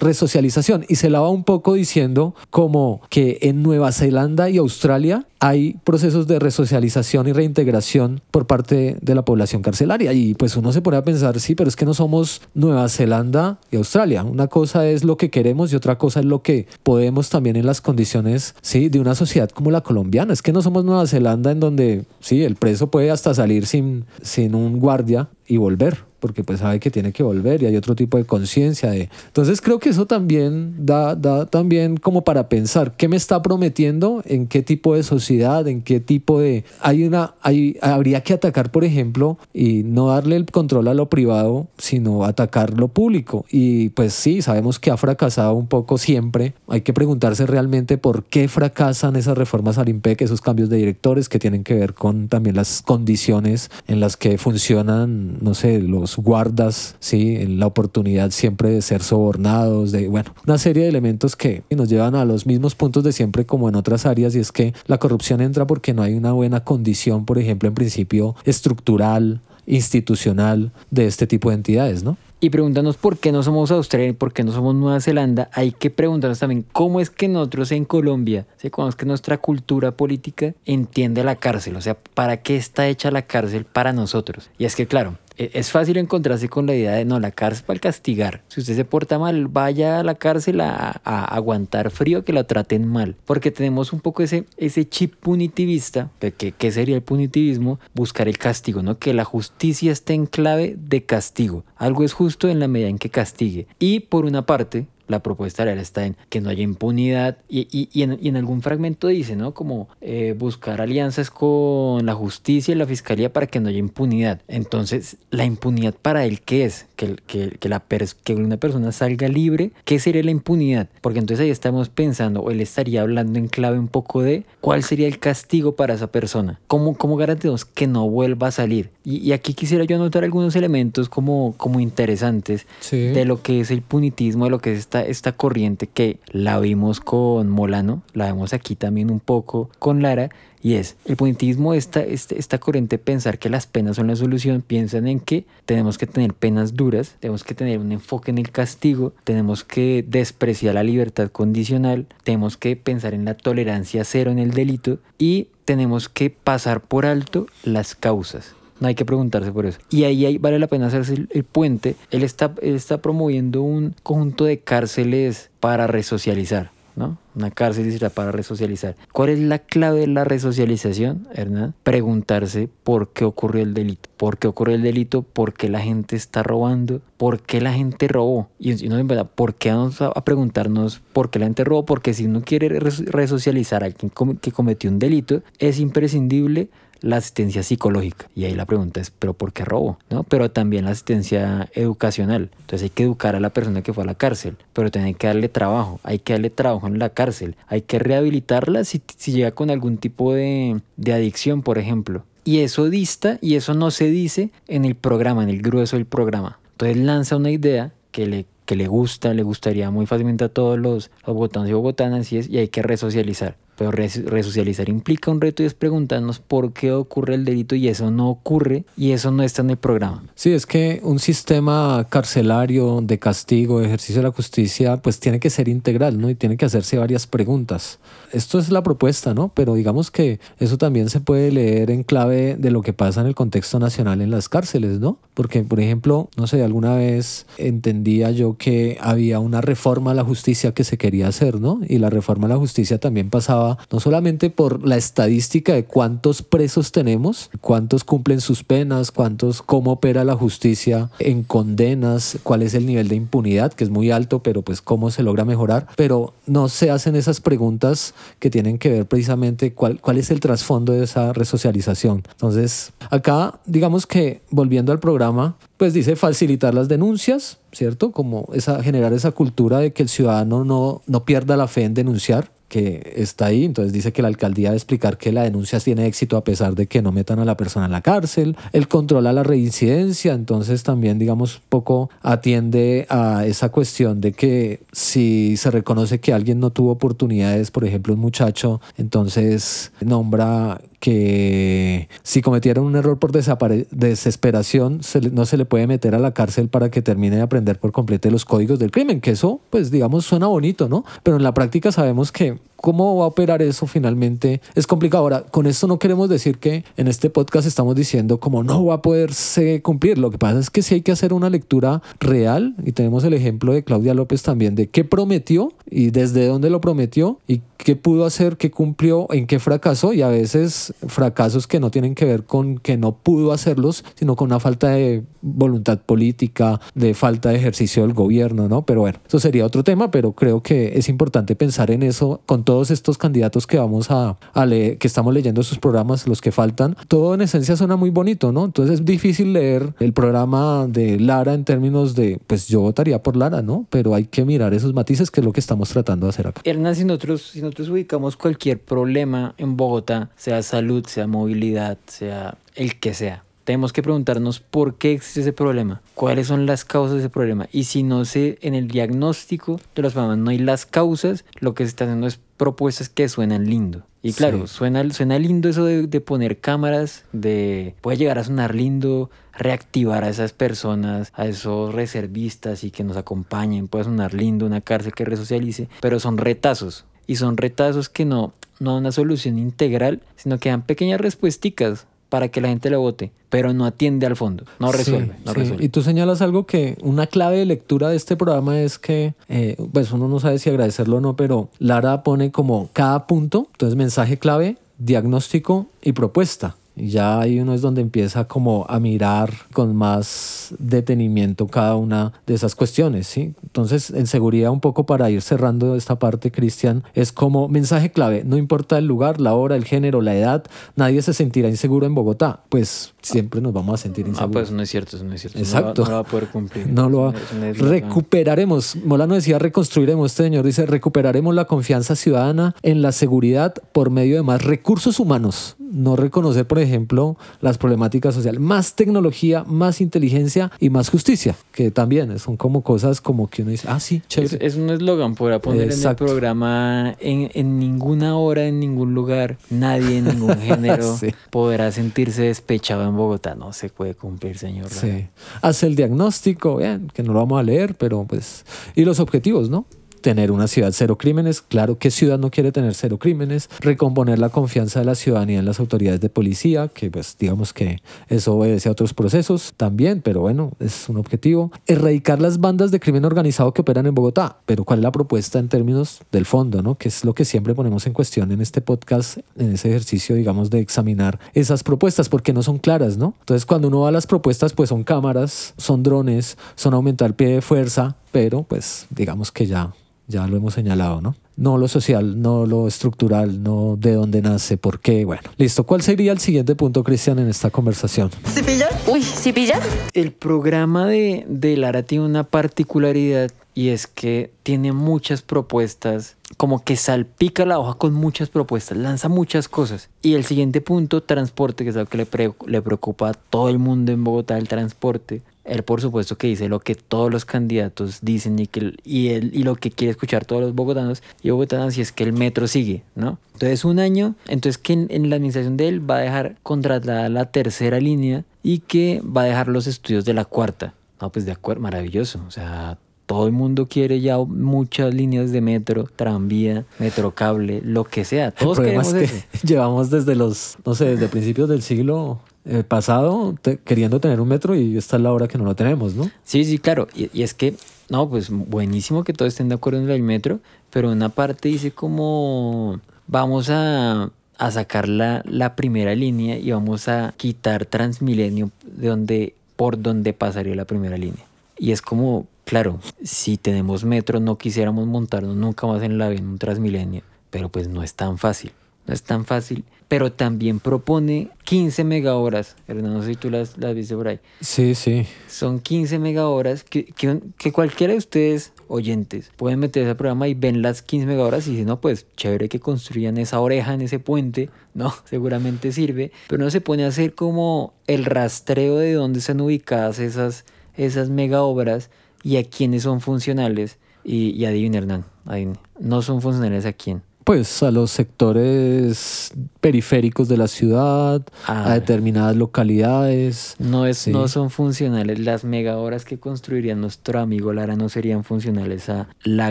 resocialización. Y se la va un poco diciendo como que en Nueva Zelanda y Australia hay procesos de resocialización y reintegración por parte de la población carcelaria. Y pues uno se pone a pensar, sí, pero es que no somos Nueva Zelanda y Australia. Una cosa es lo que queremos y otra cosa es lo que podemos también en las condiciones, sí, de una sociedad como la colombiana. Es que no somos Nueva Zelanda en donde, sí, el preso puede hasta salir sin, sin un guardia y volver porque pues sabe que tiene que volver y hay otro tipo de conciencia de... Entonces creo que eso también da, da también como para pensar qué me está prometiendo, en qué tipo de sociedad, en qué tipo de... Hay una, hay, habría que atacar, por ejemplo, y no darle el control a lo privado, sino atacar lo público. Y pues sí, sabemos que ha fracasado un poco siempre. Hay que preguntarse realmente por qué fracasan esas reformas al IMPEC, esos cambios de directores que tienen que ver con también las condiciones en las que funcionan, no sé, los guardas, ¿sí? la oportunidad siempre de ser sobornados, de, bueno, una serie de elementos que nos llevan a los mismos puntos de siempre como en otras áreas y es que la corrupción entra porque no hay una buena condición, por ejemplo, en principio estructural, institucional de este tipo de entidades, ¿no? y preguntarnos por qué no somos Australia por qué no somos Nueva Zelanda, hay que preguntarnos también cómo es que nosotros en Colombia, cómo es que nuestra cultura política entiende la cárcel, o sea, ¿para qué está hecha la cárcel para nosotros? Y es que, claro, es fácil encontrarse con la idea de no, la cárcel para castigar. Si usted se porta mal, vaya a la cárcel a, aguantar frío que la traten mal. Porque tenemos un poco ese, ese chip punitivista, que, que, sería el punitivismo, buscar el castigo, ¿no? Que la justicia esté en clave de castigo. Algo es justo en la medida en que castigue. Y por una parte, la propuesta real está en que no haya impunidad y, y, en, algún fragmento dice, ¿no? Como eh, buscar alianzas con la justicia y la fiscalía para que no haya impunidad. Entonces, ¿la impunidad para él qué es? Que, que, que, la que una persona salga libre, ¿qué sería la impunidad? Porque entonces ahí estamos pensando, o él estaría hablando en clave un poco de cuál sería el castigo para esa persona. ¿Cómo, cómo garantizamos que no vuelva a salir? Y, aquí quisiera yo anotar algunos elementos como, como interesantes de lo que es el punitismo, de lo que es esta esta, corriente que la vimos con Molano, la vemos aquí también un poco con Lara, y es el punitivismo, esta, este, esta corriente pensar que las penas son la solución, piensan en que tenemos que tener penas duras, tenemos que tener un enfoque en el castigo, tenemos que despreciar la libertad condicional, tenemos que pensar en la tolerancia cero en el delito y tenemos que pasar por alto las causas. No hay que preguntarse por eso. Y ahí, vale la pena hacerse el, puente. Él está, está promoviendo un conjunto de cárceles para resocializar. ¿no? Una cárcel será para resocializar. ¿Cuál es la clave de la resocialización, Hernán? Preguntarse por qué ocurrió el delito. ¿Por qué ocurrió el delito? ¿Por qué la gente está robando? ¿Por qué la gente robó? Y, no, verdad, ¿por qué vamos a, preguntarnos por qué la gente robó? Porque si uno quiere resocializar a alguien que cometió un delito, es imprescindible la asistencia psicológica. Y ahí la pregunta es, ¿pero por qué robo? ¿No? Pero también la asistencia educacional. Entonces hay que educar a la persona que fue a la cárcel, pero tiene que darle trabajo, hay que darle trabajo en la cárcel, hay que rehabilitarla si, si llega con algún tipo de, de adicción, por ejemplo. Y eso dista y eso no se dice en el programa, en el grueso del programa. Entonces lanza una idea que le que le gusta, le gustaría muy fácilmente a todos los, los bogotanos y bogotanas y, es, y hay que resocializar. Pero resocializar implica un reto y es preguntarnos por qué ocurre el delito y eso no ocurre y eso no está en el programa. Sí, es que un sistema carcelario de castigo, de ejercicio de la justicia, pues tiene que ser integral, ¿no? Y tiene que hacerse varias preguntas. Esto es la propuesta, ¿no? Pero digamos que eso también se puede leer en clave de lo que pasa en el contexto nacional en las cárceles, ¿no? Porque, por ejemplo, no sé, alguna vez entendía yo que había una reforma a la justicia que se quería hacer, ¿no? Y la reforma a la justicia también pasaba no solamente por la estadística de cuántos presos tenemos, cuántos cumplen sus penas, cuántos, cómo opera la justicia en condenas, cuál es el nivel de impunidad, que es muy alto, pero pues cómo se logra mejorar, pero no se hacen esas preguntas que tienen que ver precisamente cuál, cuál es el trasfondo de esa resocialización. Entonces, acá, digamos que volviendo al programa, pues dice facilitar las denuncias, ¿cierto? Como esa, generar esa cultura de que el ciudadano no, no pierda la fe en denunciar, que está ahí. Entonces dice que la alcaldía debe explicar que la denuncia tiene éxito a pesar de que no metan a la persona en la cárcel. El controla la reincidencia, entonces también, digamos, poco atiende a esa cuestión de que si se reconoce que alguien no tuvo oportunidades, por ejemplo, un muchacho, entonces nombra que si cometieron un error por desesperación, no se le puede meter a la cárcel para que termine de aprender por completo los códigos del crimen, que eso, pues digamos, suena bonito, ¿no? Pero en la práctica sabemos que cómo va a operar eso finalmente es complicado. Ahora, con esto no queremos decir que en este podcast estamos diciendo como no va a poderse cumplir. Lo que pasa es que sí hay que hacer una lectura real y tenemos el ejemplo de Claudia López también de qué prometió y desde dónde lo prometió y qué pudo hacer, qué cumplió, en qué fracasó y a veces fracasos que no tienen que ver con que no pudo hacerlos, sino con una falta de voluntad política, de falta de ejercicio del gobierno, ¿no? Pero bueno, eso sería otro tema, pero creo que es importante pensar en eso con todos estos candidatos que vamos a, leer, que estamos leyendo sus programas, los que faltan. Todo en esencia suena muy bonito, ¿no? Entonces es difícil leer el programa de Lara en términos de, pues yo votaría por Lara, ¿no? Pero hay que mirar esos matices, que es lo que estamos tratando de hacer acá. Hernán, si nosotros, si nosotros ubicamos cualquier problema en Bogotá, sea salud, sea movilidad, sea el que sea, tenemos que preguntarnos por qué existe ese problema, cuáles son las causas de ese problema. Y si no sé, en el diagnóstico de los problemas no hay las causas, lo que se está haciendo es propuestas que suenan lindo. Y claro, suena, suena lindo eso de, de, poner cámaras, de puede llegar a sonar lindo reactivar a esas personas, a esos reservistas y que nos acompañen, puede sonar lindo una cárcel que resocialice, pero son retazos. Y son retazos que no, no dan una solución integral, sino que dan pequeñas respuesticas para que la gente lo vote, pero no atiende al fondo, no resuelve. no resuelve. Y tú señalas algo que una clave de lectura de este programa es que, eh, pues uno no sabe si agradecerlo o no, pero Lara pone como cada punto, entonces mensaje clave, diagnóstico y propuesta. Y ya ahí uno es donde empieza como a mirar con más detenimiento cada una de esas cuestiones, ¿sí? Entonces, en seguridad un poco para ir cerrando esta parte, Cristian, es como mensaje clave, no importa el lugar, la hora, el género, la edad, nadie se sentirá inseguro en Bogotá, pues siempre nos vamos a sentir ah, inseguros. Ah, pues no es cierto, eso no es cierto. Exacto. No, lo va a poder cumplir. No lo va. Recuperaremos, Molano decía reconstruiremos, este señor dice recuperaremos la confianza ciudadana en la seguridad por medio de más recursos humanos no reconocer, por ejemplo, las problemáticas sociales. Más tecnología, más inteligencia y más justicia, que también son como cosas como que uno dice, ah, sí, chévere. Es, un eslogan para poner en el programa en, en, ninguna hora, en ningún lugar, nadie en ningún género podrá sentirse despechado en Bogotá. No se puede cumplir, señor. Sí. Hace el diagnóstico, bien, que no lo vamos a leer, pero pues... Y los objetivos, ¿no? Tener una ciudad cero crímenes. Claro, ¿qué ciudad no quiere tener cero crímenes? Recomponer la confianza de la ciudadanía en las autoridades de policía, que pues digamos que eso obedece a otros procesos también, pero bueno, es un objetivo. Erradicar las bandas de crimen organizado que operan en Bogotá. Pero ¿cuál es la propuesta en términos del fondo, no? Que es lo que siempre ponemos en cuestión en este podcast, en ese ejercicio, digamos, de examinar esas propuestas, porque no son claras, ¿no? Entonces, cuando uno va a las propuestas, pues son cámaras, son drones, son aumentar el pie de fuerza, pero pues digamos que ya ya lo hemos señalado, ¿no? No lo social, no lo estructural, no de dónde nace, por qué. Bueno, listo. ¿Cuál sería el siguiente punto, Cristian, en esta conversación? ¿Sí pilla? Uy, ¿sí pilla? El programa de, de Lara tiene una particularidad y es que tiene muchas propuestas, como que salpica la hoja con muchas propuestas, lanza muchas cosas. Y el siguiente punto, transporte, que es algo que le, le preocupa a todo el mundo en Bogotá, el transporte. Él por supuesto que dice lo que todos los candidatos dicen y, que, y, él, y lo que quiere escuchar todos los bogotanos y bogotanas y es que el metro sigue, ¿no? Entonces un año, entonces que en, la administración de él va a dejar contratada la tercera línea y que va a dejar los estudios de la cuarta. No, pues de acuerdo, maravilloso. O sea, todo el mundo quiere ya muchas líneas de metro, tranvía, metrocable, lo que sea. Todos queremos que Llevamos desde los, no sé, desde principios del siglo el pasado queriendo tener un metro y esta es la hora que no lo tenemos, ¿no? Sí, sí, claro. Y, es que, no, pues buenísimo que todos estén de acuerdo en el metro, pero una parte dice como vamos a, a sacar la, la, primera línea y vamos a quitar Transmilenio de donde, por donde pasaría la primera línea. Y es como, claro, si tenemos metro no quisiéramos montarnos nunca más en la en un Transmilenio, pero pues no es tan fácil. No es tan fácil, pero también propone 15 megahoras. Hernán, no sé si tú las, las viste por ahí. Sí, sí. Son 15 megahoras que, que, que cualquiera de ustedes, oyentes, pueden meterse al programa y ven las 15 megahoras y dicen, no, pues chévere que construyan esa oreja en ese puente. No, seguramente sirve. Pero no se pone a hacer como el rastreo de dónde están ubicadas esas, esas mega obras y a quiénes son funcionales. Y, y adivine, Hernán, adivine. No son funcionales a quién. Pues a los sectores periféricos de la ciudad, Ah. a determinadas localidades. No, es, Sí. no son funcionales. Las mega horas que construiría nuestro amigo Lara no serían funcionales a la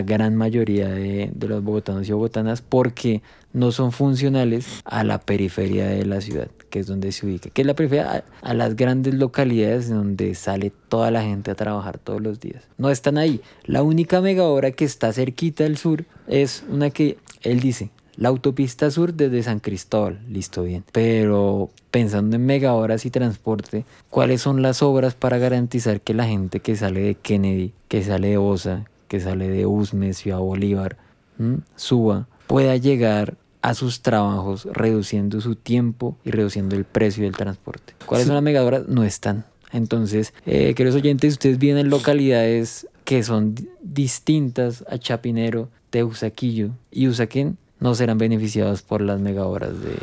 gran mayoría de, de los bogotanos y bogotanas porque no son funcionales a la periferia de la ciudad, que es donde se ubica. que es la periferia? A, las grandes localidades donde sale toda la gente a trabajar todos los días. No están ahí. La única mega hora que está cerquita al sur es una que él dice, la autopista sur desde San Cristóbal, listo bien. Pero pensando en mega horas y transporte, ¿cuáles son las obras para garantizar que la gente que sale de Kennedy, que sale de Osa, que sale de Usme, Ciudad Bolívar, ¿m? suba, pueda llegar a sus trabajos reduciendo su tiempo y reduciendo el precio del transporte? ¿Cuáles Sí. son las mega horas? No están. Entonces, eh, queridos oyentes, ustedes viven en localidades que son di- distintas a Chapinero, Teusaquillo y Usaquén, no serán beneficiados por las mega horas de...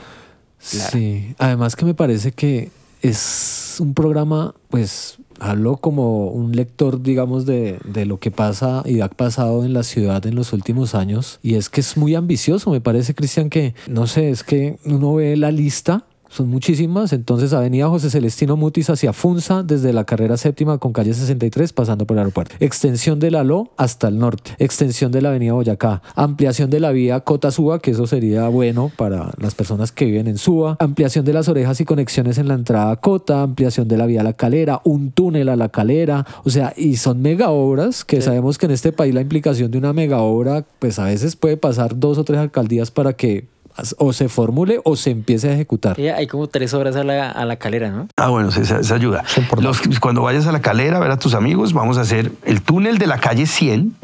Clara. Sí, además que me parece que es un programa, pues hablo como un lector, digamos, de, de lo que pasa y ha pasado en la ciudad en los últimos años. Y es que es muy ambicioso, me parece, Cristian, que, no sé, es que uno ve la lista. Son muchísimas, entonces Avenida José Celestino Mutis hacia Funza, desde la carrera séptima con calle 63 pasando por el aeropuerto. Extensión de la LO hasta el norte. Extensión de la Avenida Boyacá. Ampliación de la vía Cota Suba, que eso sería bueno para las personas que viven en Suba. Ampliación de las orejas y conexiones en la entrada a Cota. Ampliación de la vía a La Calera. Un túnel a La Calera. O sea, y son mega obras que Sí. sabemos que en este país la implicación de una mega obra, pues a veces puede pasar dos o tres alcaldías para que o se formule o se empiece a ejecutar. Eh, hay como tres horas a la, a la calera, ¿no? Ah, bueno, sí, esa, esa ayuda. Los- cuando vayas a la calera a ver a tus amigos, vamos a hacer el túnel de la calle 100,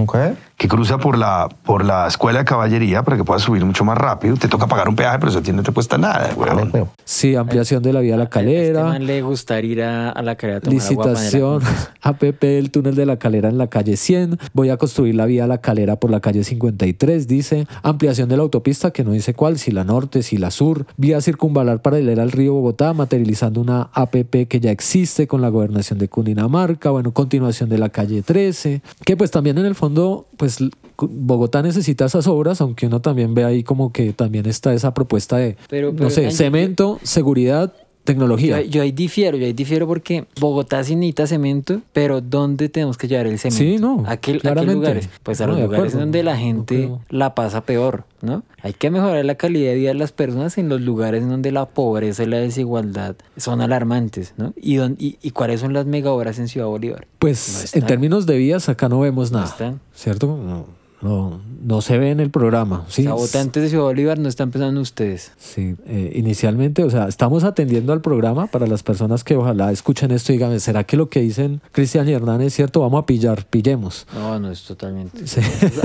que cruza por la, por la escuela de caballería para que puedas subir mucho más rápido. Te toca pagar un peaje, pero eso a ti no te cuesta nada, weón. Sí, ampliación de la vía a La A este Calera. man le gustaría ir a, a la calera a tomar agua panela Licitación APP del túnel de la calera en la calle 100. Voy a construir la vía a la calera por la calle 53, dice. Ampliación de la autopista, que no dice cuál, si la norte, si la sur. Vía circunvalar paralela al río Bogotá, materializando una APP que ya existe con la gobernación de Cundinamarca. Bueno, continuación de la calle 13. Que pues también en el fondo, pues l- Bogotá necesita esas obras, aunque uno también ve ahí como que también está esa propuesta de, Pero- no sé, cemento, seguridad, tecnología. yo ahí difiero, yo ahí difiero porque Bogotá sí necesita cemento, pero ¿dónde tenemos que llevar el cemento? Sí, no, ¿A qué, a qué lugares? Pues a No, los lugares acuerdo. donde la gente la pasa peor, ¿no? Hay que mejorar la calidad de vida de las personas en los lugares en donde la pobreza y la desigualdad son alarmantes, ¿no? ¿Y, dón- y, y cuáles son las mega obras en Ciudad Bolívar? Pues en términos de vías acá no vemos nada, están. ¿cierto? No, no, no se ve en el programa. Sí, Los votantes de Ciudad Bolívar no están pensando en ustedes. sí, eh, inicialmente, o sea, estamos atendiendo al programa para las personas que ojalá escuchen esto y digan, ¿será que lo que dicen Cristian y Hernán es cierto? Vamos a pillar, pillemos. No, no es totalmente. Sí.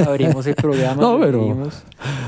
Abrimos el programa. No, pero-.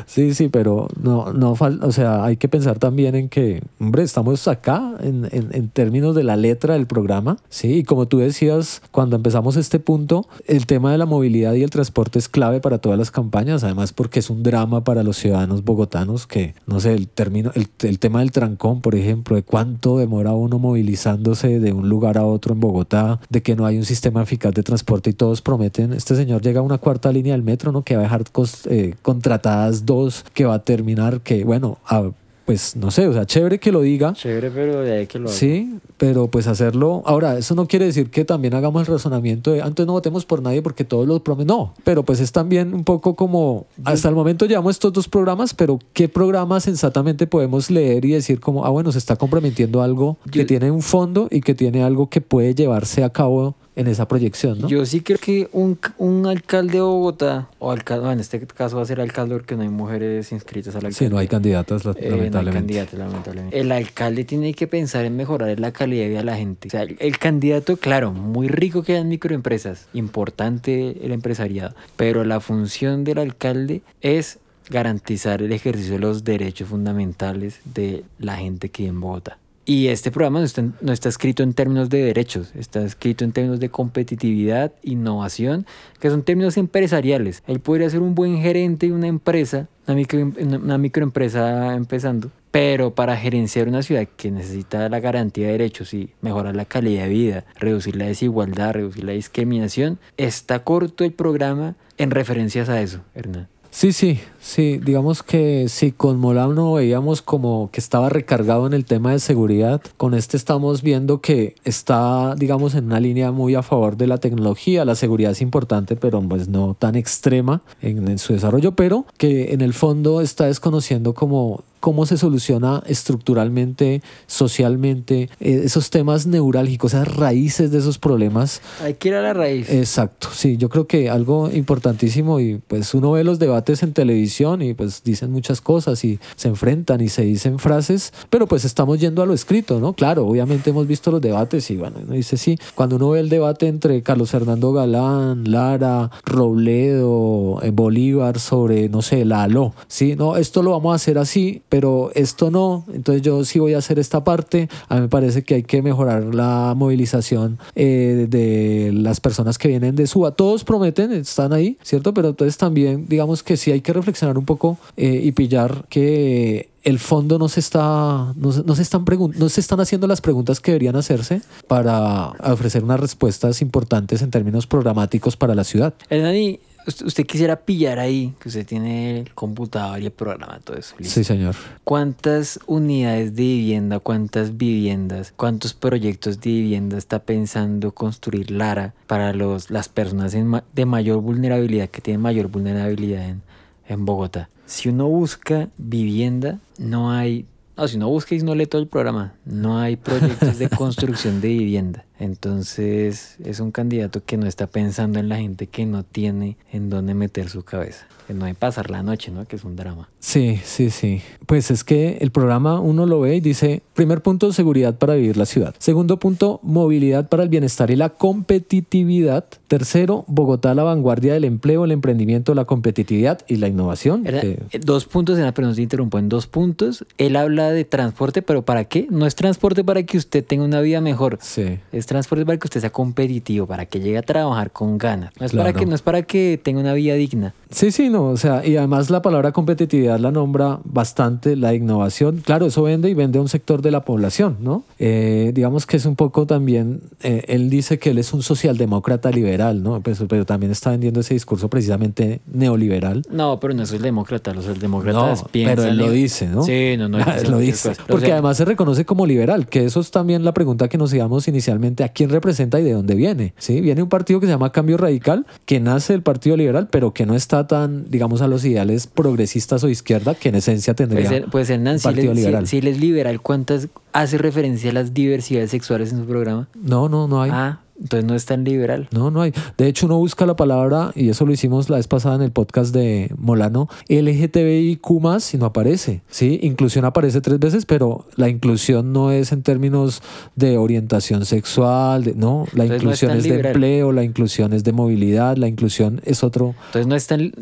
Sí, sí, pero no, no falta, o sea, hay que pensar también en que, hombre, estamos acá en, en- en términos de la letra del programa, sí, y como tú decías, cuando empezamos este punto, el tema de la movilidad y el transporte es clave para todas las campañas, además porque es un drama para los ciudadanos bogotanos que, no sé, el término, el, el tema del trancón, por ejemplo, de cuánto demora uno movilizándose de un lugar a otro en Bogotá, de que no hay un sistema eficaz de transporte y todos prometen, este señor llega a una cuarta línea del metro, ¿no? Que va a dejar eh, contratadas dos, que va a terminar, que bueno, a- pues no sé, o sea, chévere que lo diga. Chévere, pero de ahí que lo haga. Sí, pero pues hacerlo. Ahora, eso no quiere decir que también hagamos el razonamiento de antes no votemos por nadie porque todos los prometen. No, pero pues es también un poco como hasta el momento llevamos estos dos programas, pero ¿qué programas sensatamente podemos leer y decir como, ah, bueno, se está comprometiendo algo que Yo- tiene un fondo y que tiene algo que puede llevarse a cabo en esa proyección, ¿no? Yo sí creo que un, un alcalde de Bogotá, o alcalde, en este caso va a ser alcalde porque no hay mujeres inscritas al alcalde. Sí, no hay candidatas, la- Eh, no hay lamentablemente. lamentablemente. El alcalde tiene que pensar en mejorar la calidad de vida de la gente. O sea, el, el candidato, claro, muy rico que en microempresas, importante el empresariado, pero la función del alcalde es garantizar el ejercicio de los derechos fundamentales de la gente que vive en Bogotá. Y este programa no está, no está, escrito en términos de derechos, está escrito en términos de competitividad, innovación, que son términos empresariales. Él podría ser un buen gerente de una empresa, una, micro, una microempresa empezando, pero para gerenciar una ciudad que necesita la garantía de derechos y mejorar la calidad de vida, reducir la desigualdad, reducir la discriminación, está corto el programa en referencias a eso, Hernán. Sí, sí, sí, digamos que si con Molano veíamos como que estaba recargado en el tema de seguridad, con este estamos viendo que está, digamos, en una línea muy a favor de la tecnología, la seguridad es importante, pero pues no tan extrema en, en su desarrollo, pero que en el fondo está desconociendo como cómo se soluciona estructuralmente, socialmente, eh, esos temas neurálgicos, esas raíces de esos problemas. Hay que ir a la raíz. Exacto, sí, yo creo que algo importantísimo y pues uno ve los debates en televisión y pues dicen muchas cosas y se enfrentan y se dicen frases, pero pues estamos yendo a lo escrito, ¿no? Claro, obviamente hemos visto los debates y bueno, uno dice sí, cuando uno ve el debate entre Carlos Fernando Galán, Lara, Robledo, eh, Bolívar sobre, no sé, la ALO, sí, no, esto lo vamos a hacer así, pero esto no, entonces yo sí voy a hacer esta parte. A mí me parece que hay que mejorar la movilización eh, de las personas que vienen de Suba. Todos prometen, están ahí, ¿cierto? Pero entonces también digamos que sí hay que reflexionar un poco eh, y pillar que el fondo no se está no, no se están no se están haciendo las preguntas que deberían hacerse para ofrecer unas respuestas importantes en términos programáticos para la ciudad. Hernani, usted quisiera pillar ahí, que usted tiene el computador y el programa, todo eso. ¿listo? Sí, señor. ¿Cuántas unidades de vivienda, cuántas viviendas, cuántos proyectos de vivienda está pensando construir Lara para los, las personas en, de mayor vulnerabilidad, que tienen mayor vulnerabilidad en, en Bogotá? Si uno busca vivienda, no hay no, si no busquéis, no lee todo el programa. No hay proyectos de construcción de vivienda. Entonces es un candidato que no está pensando en la gente que no tiene en dónde meter su cabeza. Que no hay pasar la noche, ¿no? Que es un drama. Sí, sí, sí. Pues es que el programa uno lo ve y dice, primer punto, seguridad para vivir la ciudad. Segundo punto, movilidad para el bienestar y la competitividad. Tercero, Bogotá la vanguardia del empleo, el emprendimiento, la competitividad y la innovación. Que... Dos puntos, en la se interrumpo en dos puntos. Él habla de transporte, pero ¿para qué? No es transporte para que usted tenga una vida mejor. Sí. Es transporte para que usted sea competitivo, para que llegue a trabajar con ganas. No es, claro. para, que, no es para que tenga una vida digna. Sí, sí, no. O sea, y además la palabra competitividad la nombra bastante, la innovación. Claro, eso vende y vende a un sector de la población, ¿no? Eh, digamos que es un poco también, eh, él dice que él es un socialdemócrata liberal, ¿no? Pues, pero también está vendiendo ese discurso precisamente neoliberal. No, pero no es el demócrata, los demócratas no, piensan. Pero él lo dice, ¿no? Sí, no, no. lo dice. Porque además se reconoce como liberal, que eso es también la pregunta que nos íbamos inicialmente, ¿a quién representa y de dónde viene? ¿Sí? Viene un partido que se llama Cambio Radical, que nace del Partido Liberal, pero que no está tan, digamos, a los ideales progresistas o izquierda, que en esencia tendría puede ser Nancy, partido si, liberal. Si, si él es liberal, ¿cuántas hace referencia a las diversidades sexuales en su programa? No, no, no hay. Ah, entonces no es tan liberal. No, no hay. De hecho, uno busca la palabra, y eso lo hicimos la vez pasada en el podcast de Molano, LGTBIQ y no aparece. Sí, inclusión aparece tres veces, pero la inclusión no es en términos de orientación sexual, de, no, la Entonces inclusión no es, es de empleo, la inclusión es de movilidad, la inclusión es otro. Entonces no es tan,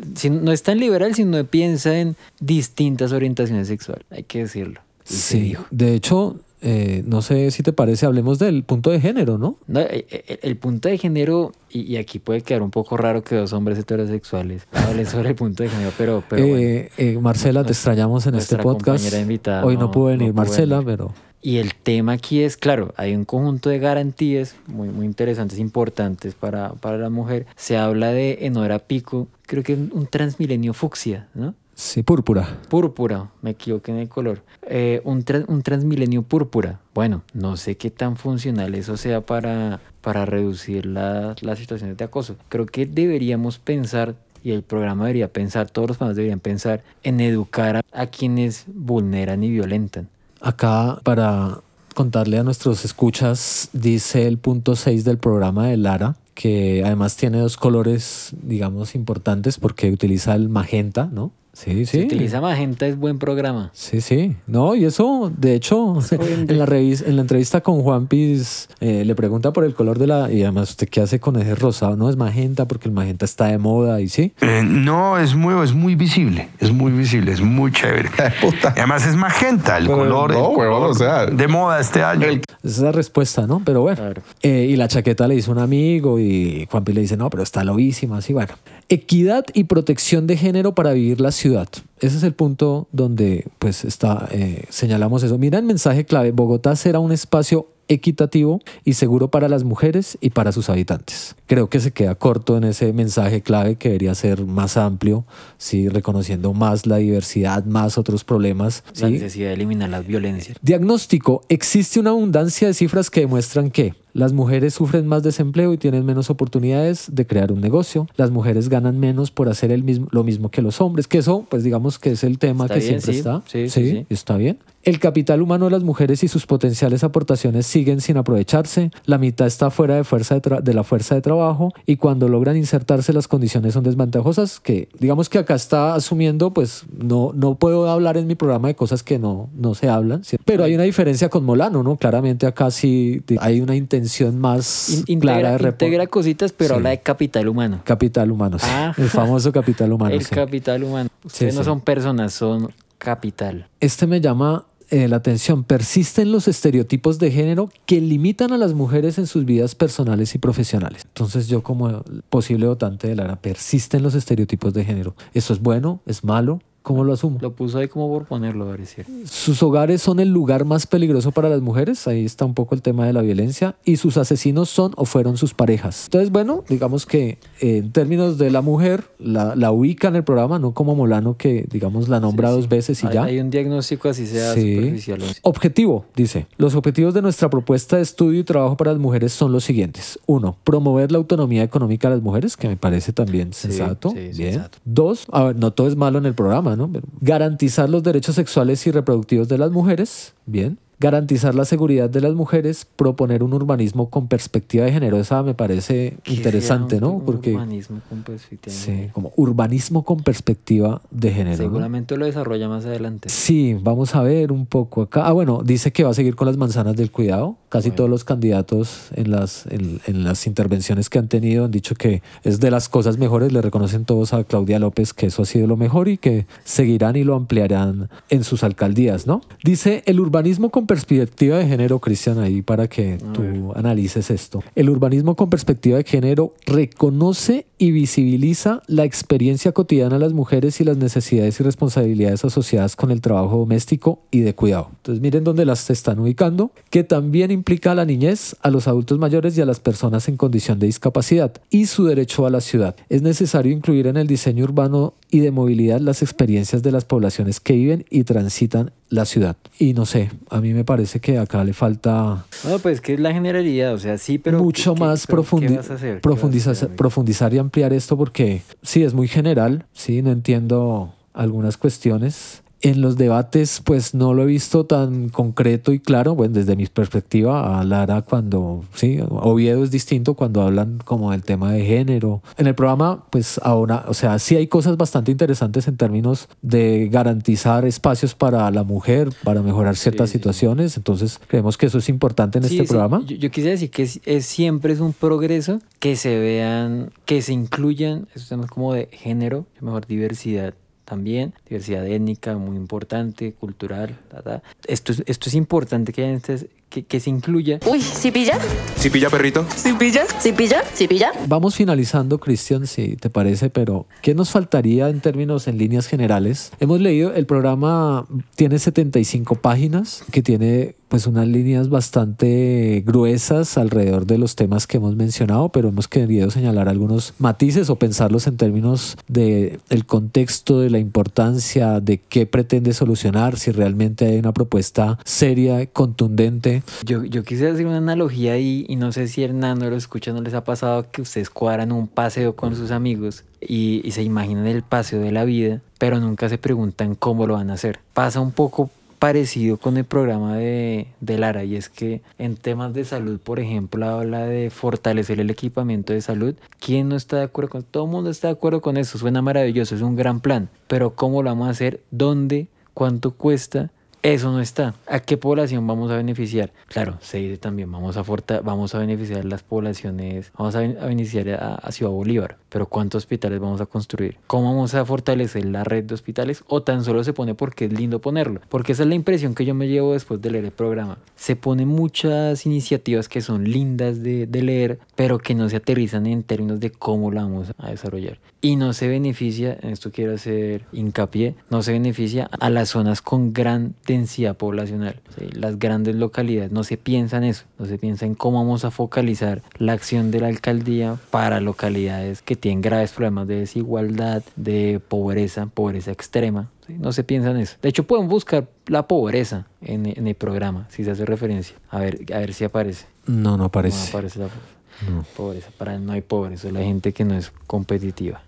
no es tan liberal, sino piensa en distintas orientaciones sexuales, hay que decirlo. Sí, de hecho, eh, no sé si te parece, hablemos del punto de género, ¿no? no el, el, punto de género, y, y, aquí puede quedar un poco raro que dos hombres heterosexuales hablen sobre el punto de género, pero... pero eh, bueno, eh, Marcela, te extrañamos en este podcast. Invitada, Hoy no, pudo venir no Marcela, venir. pero... Y el tema aquí es, claro, hay un conjunto de garantías muy, muy interesantes, importantes para, para la mujer. Se habla de Enora Pico, creo que un transmilenio fucsia, ¿no? Sí, púrpura. Púrpura, me equivoqué en el color. Eh, un, un transmilenio púrpura. Bueno, no sé qué tan funcional eso sea para, para reducir la, las situaciones de acoso. Creo que deberíamos pensar, y el programa debería pensar, todos los programas deberían pensar en educar a, a quienes vulneran y violentan. Acá, para contarle a nuestros escuchas, dice el punto 6 del programa de Lara, que además tiene dos colores, digamos, importantes porque utiliza el magenta, ¿no? Sí, Si sí. utiliza magenta es buen programa. Sí, sí. No, y eso, de hecho, en la, revis- en la entrevista con Juan Piz, eh, le pregunta por el color de la. Y además, ¿usted qué hace con ese rosado? No es magenta, porque el magenta está de moda y sí. Eh, no, es muy, es muy visible, es muy visible, es muy chévere. Puta. Y además es magenta, el Pero color, no, el color o sea, de moda este año. Esa es la respuesta, ¿no? Pero bueno. Claro. Eh, y la chaqueta le hizo un amigo y Juan Piz le dice, no, pero está lobísima, así bueno. Equidad y protección de género para vivir la ciudad. Ese es el punto donde pues está, eh, señalamos eso. Mira el mensaje clave, Bogotá será un espacio equitativo y seguro para las mujeres y para sus habitantes. Creo que se queda corto en ese mensaje clave que debería ser más amplio, sí, reconociendo más la diversidad, más otros problemas. La ¿sí? necesidad de eliminar las violencias. Diagnóstico. Existe una abundancia de cifras que demuestran que las mujeres sufren más desempleo y tienen menos oportunidades de crear un negocio. Las mujeres ganan menos por hacer el mismo, lo mismo que los hombres. Que eso, pues digamos que es el tema Está que bien, siempre sí. está. Sí, sí, sí. está bien. El capital humano de las mujeres y sus potenciales aportaciones siguen sin aprovecharse. La mitad está fuera de, fuerza de, de la fuerza de trabajo y cuando logran insertarse las condiciones son desventajosas. Que digamos que acá está asumiendo, pues no, no puedo hablar en mi programa de cosas que no, no se hablan. ¿sí? Pero hay una diferencia con Molano, ¿no? Claramente acá sí hay una intención más In- clara de integra, repo- integra cositas, pero Sí. habla de capital humano. capital humano. sí. Ah. El famoso capital humano. el capital humano. Ustedes no son personas, son capital. Este me llama eh, la atención. Persisten los estereotipos de género que limitan a las mujeres en sus vidas personales y profesionales. Entonces yo como posible votante de Lara, persisten los estereotipos de género. ¿Eso es bueno? ¿Es malo? ¿Cómo lo asumo? Lo puso ahí como por ponerlo, pareciera. Sus hogares son el lugar más peligroso para las mujeres, ahí está un poco el tema de la violencia, y sus asesinos son o fueron sus parejas. Entonces, bueno, digamos que eh, en términos de la mujer, la, la ubica en el programa, no como Molano que, digamos, la nombra dos veces y hay, ya. hay un diagnóstico así sea Sí. superficial. Objetivo, dice. Los objetivos de nuestra propuesta de estudio y trabajo para las mujeres son los siguientes. Uno, promover la autonomía económica de las mujeres, que me parece también sensato. sí, Bien. sensato. Dos, a ver, no todo es malo en el programa, garantizar los derechos sexuales y reproductivos de las mujeres. Bien. Garantizar la seguridad de las mujeres, proponer un urbanismo con perspectiva de género. Esa me parece ¿Qué interesante, un- ¿no? un Porque urbanismo con perspectiva de sí, género? como urbanismo con perspectiva de género. ¿no? Seguramente lo desarrolla más adelante. Sí, vamos a ver un poco acá. Ah, bueno, dice que va a seguir con las manzanas del cuidado. Casi Bueno. todos los candidatos en las, en, en las intervenciones que han tenido han dicho que es de las cosas mejores. Le reconocen todos a Claudia López que eso ha sido lo mejor y que seguirán y lo ampliarán en sus alcaldías, ¿no? Dice el urbanismo con perspectiva de género, Cristian, ahí para que tú analices esto. El urbanismo con perspectiva de género reconoce y visibiliza la experiencia cotidiana de las mujeres y las necesidades y responsabilidades asociadas con el trabajo doméstico y de cuidado. Entonces miren dónde las están ubicando, que también implica a la niñez, a los adultos mayores y a las personas en condición de discapacidad y su derecho a la ciudad. Es necesario incluir en el diseño urbano y de movilidad las experiencias de las poblaciones que viven y transitan la ciudad. Y no sé, a mí me parece que acá le falta No, pues que es la generalidad, o sea, sí, pero... mucho ¿qué- qué- más pero profundi- ¿qué vas a hacer? ¿Qué profundizar, vas a hacer? profundizar y ampliar esto porque sí, es muy general, sí, no entiendo algunas cuestiones. En los debates, pues no lo he visto tan concreto y claro, bueno, desde mi perspectiva, a Lara cuando, sí, Oviedo es distinto cuando hablan como del tema de género. En el programa, pues ahora, o sea, sí hay cosas bastante interesantes en términos de garantizar espacios para la mujer, para mejorar ciertas sí, sí. situaciones, entonces creemos que eso es importante en Sí, este programa. Yo, yo quisiera decir que es, es- siempre es un progreso que se vean, que se incluyan esos temas como de género, mejor diversidad también, diversidad étnica muy importante, cultural, ta. Esto, es, esto es importante que, haya que, que se incluya. Uy, ¿sí pilla? ¿Sí pilla perrito? ¿Sí pilla? ¿Sí pilla? ¿Sí pilla? Vamos finalizando, Cristian, si te parece, pero ¿qué nos faltaría en términos, en líneas generales? Hemos leído, el programa tiene 75 páginas, que tiene pues unas líneas bastante gruesas alrededor de los temas que hemos mencionado, pero hemos querido señalar algunos matices o pensarlos en términos de el contexto, de la importancia, de qué pretende solucionar, si realmente hay una propuesta seria, contundente. Yo, yo quisiera hacer una analogía ahí y no sé si Hernando lo escucha, no les ha pasado que ustedes cuadran un paseo con sus amigos y, y se imaginan el paseo de la vida, pero nunca se preguntan cómo lo van a hacer. Pasa un poco parecido con el programa de, de Lara y es que en temas de salud, por ejemplo, habla de fortalecer el equipamiento de salud. ¿Quién no está de acuerdo con Todo el mundo está de acuerdo con eso, suena maravilloso, es un gran plan, pero ¿cómo lo vamos a hacer? ¿Dónde? ¿Cuánto cuesta? Eso no está. ¿A qué población vamos a beneficiar? Claro, se dice también, vamos a, vamos a beneficiar las poblaciones, vamos a, beneficiar a, Ciudad Bolívar, pero ¿cuántos hospitales vamos a construir? ¿Cómo vamos a fortalecer la red de hospitales? ¿O tan solo se pone porque es lindo ponerlo? Porque esa es la impresión que yo me llevo después de leer el programa. Se ponen muchas iniciativas que son lindas de, de leer, pero que no se aterrizan en términos de cómo la vamos a desarrollar. Y no se beneficia, en esto quiero hacer hincapié, no se beneficia a las zonas con gran densidad poblacional. Las grandes localidades, no se piensa en eso, no se piensa en cómo vamos a focalizar la acción de la alcaldía para localidades que tienen graves problemas de desigualdad, de pobreza, pobreza extrema. No se piensa en eso. De hecho, pueden buscar la pobreza en, el programa, si se hace referencia. A ver, a ver si aparece. No, no aparece. No aparece la pobreza. Para no hay pobreza, la gente que no es competitiva.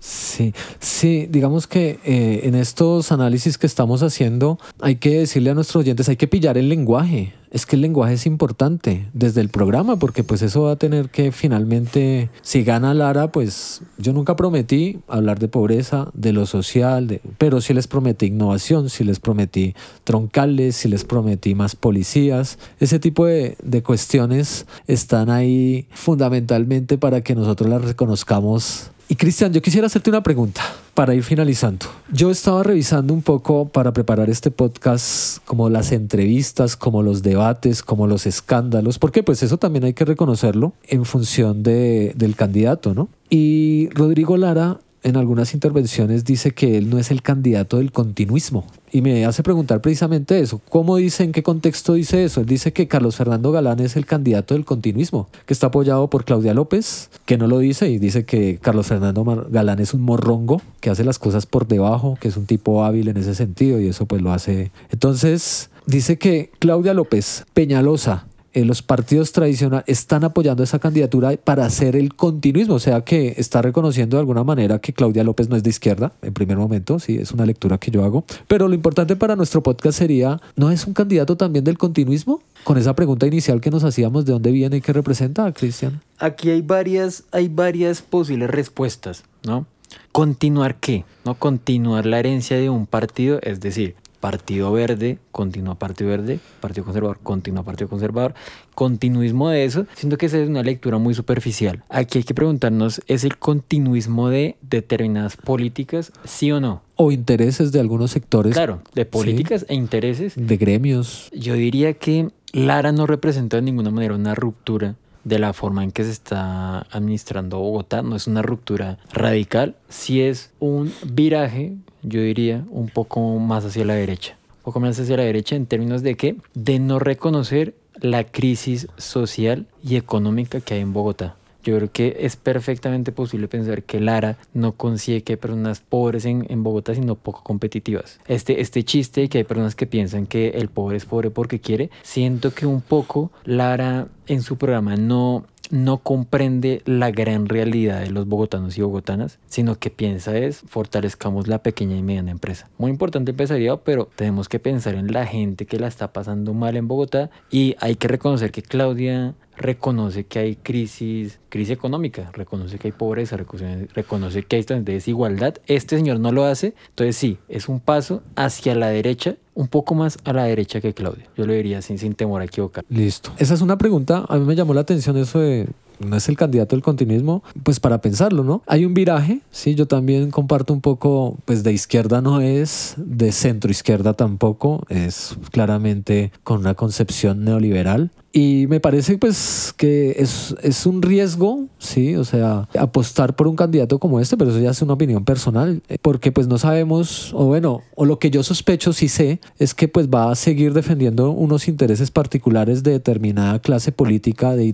Sí, sí, digamos que eh, en estos análisis que estamos haciendo hay que decirle a nuestros oyentes, hay que pillar el lenguaje. Es que el lenguaje es importante desde el programa porque pues eso va a tener que finalmente, si gana Lara, pues yo nunca prometí hablar de pobreza, de lo social, de, pero sí les prometí innovación, sí les prometí troncales, sí les prometí más policías. Ese tipo de, de cuestiones están ahí fundamentalmente para que nosotros las reconozcamos y Cristian, yo quisiera hacerte una pregunta para ir finalizando. Yo estaba revisando un poco para preparar este podcast como las entrevistas, como los debates, como los escándalos, porque pues eso también hay que reconocerlo en función de, del candidato, ¿no? Y Rodrigo Lara en algunas intervenciones dice que él no es el candidato del continuismo. Y me hace preguntar precisamente eso. ¿Cómo dice, en qué contexto dice eso? Él dice que Carlos Fernando Galán es el candidato del continuismo, que está apoyado por Claudia López, que no lo dice y dice que Carlos Fernando Galán es un morrongo, que hace las cosas por debajo, que es un tipo hábil en ese sentido y eso pues lo hace. Entonces dice que Claudia López, Peñalosa, eh, los partidos tradicionales están apoyando esa candidatura para hacer el continuismo, o sea que está reconociendo de alguna manera que Claudia López no es de izquierda, en primer momento, sí, es una lectura que yo hago, pero lo importante para nuestro podcast sería, ¿no es un candidato también del continuismo? Con esa pregunta inicial que nos hacíamos, ¿de dónde viene y qué representa, Cristian? Aquí hay varias, hay varias posibles respuestas, ¿no? ¿Continuar qué? ¿No? Continuar la herencia de un partido, es decir, Partido Verde, continúa Partido Verde, Partido Conservador, continúa Partido Conservador, continuismo de eso, siento que esa es una lectura muy superficial. Aquí hay que preguntarnos, ¿es el continuismo de determinadas políticas, sí o no? O intereses de algunos sectores. Claro, de políticas e intereses. De gremios. Yo diría que Lara no representa de ninguna manera una ruptura de la forma en que se está administrando Bogotá. No es una ruptura radical, sí es un viraje yo diría, un poco más hacia la derecha. Un poco más hacia la derecha en términos de que, de no reconocer la crisis social y económica que hay en Bogotá. Yo creo que es perfectamente posible pensar que Lara no consigue que hay personas pobres en, en, Bogotá, sino poco competitivas. Este, este chiste de que hay personas que piensan que el pobre es pobre porque quiere, siento que un poco Lara en su programa no no comprende la gran realidad de los bogotanos y bogotanas, sino que piensa es fortalezcamos la pequeña y mediana empresa. Muy importante empresariado, pero tenemos que pensar en la gente que la está pasando mal en Bogotá y hay que reconocer que Claudia reconoce que hay crisis, crisis económica, reconoce que hay pobreza, reconoce, que hay desigualdad. Este señor no lo hace, entonces sí, es un paso hacia la derecha, un poco más a la derecha que Claudia. Yo lo diría sin, sin temor a equivocar. Listo. Esa es una pregunta, a mí me llamó la atención eso de no es el candidato del continuismo, pues para pensarlo, ¿no? Hay un viraje, sí, yo también comparto un poco, pues de izquierda no es, de centro izquierda tampoco, es claramente con una concepción neoliberal. Y me parece pues que es, es, un riesgo, sí, o sea, apostar por un candidato como este, pero eso ya es una opinión personal, porque pues no sabemos, o bueno, o lo que yo sospecho, sí sé, es que pues va a seguir defendiendo unos intereses particulares de determinada clase política, de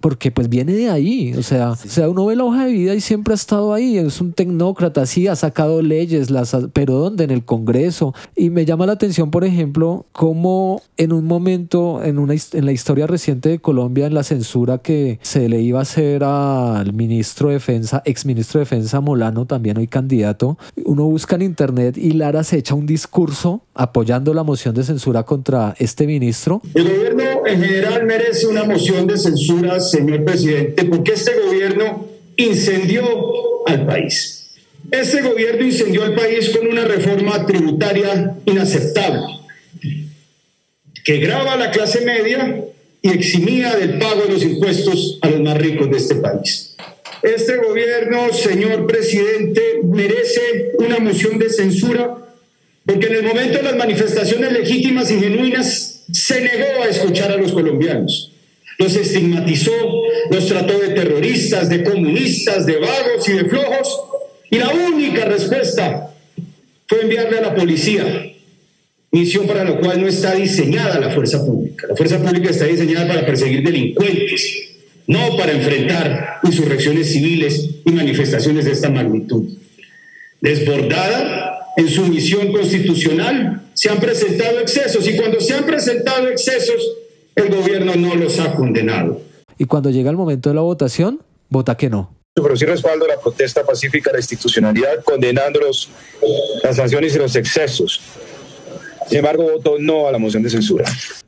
porque pues viene de ahí, o sea, o sea, uno ve la hoja de vida y siempre ha estado ahí, es un tecnócrata, sí, ha sacado leyes, las, pero ¿dónde? En el Congreso. Y me llama la atención, por ejemplo, cómo en un momento, en, una, en la historia reciente de Colombia en la censura que se le iba a hacer al ministro de Defensa, ex ministro de Defensa Molano, también hoy candidato, uno busca en internet y Lara se echa un discurso apoyando la moción de censura contra este ministro. El gobierno en general merece una moción de censura, señor presidente, porque este gobierno incendió al país. Este gobierno incendió al país con una reforma tributaria inaceptable, que graba a la clase media y eximía del pago de los impuestos a los más ricos de este país. Este gobierno, señor presidente, merece una moción de censura porque en el momento de las manifestaciones legítimas y genuinas se negó a escuchar a los colombianos. Los estigmatizó, los trató de terroristas, de comunistas, de vagos y de flojos y la única respuesta fue enviarle a la policía, misión para la cual no está diseñada la fuerza pública. La fuerza pública está diseñada para perseguir delincuentes, no para enfrentar insurrecciones civiles y manifestaciones de esta magnitud. Desbordada en su misión constitucional, se han presentado excesos y cuando se han presentado excesos, el gobierno no los ha condenado. Y cuando llega el momento de la votación, vota que no pero sí respaldo la protesta pacífica, la institucionalidad, condenando los, las sanciones y los excesos. Sin embargo, voto no a la moción de censura.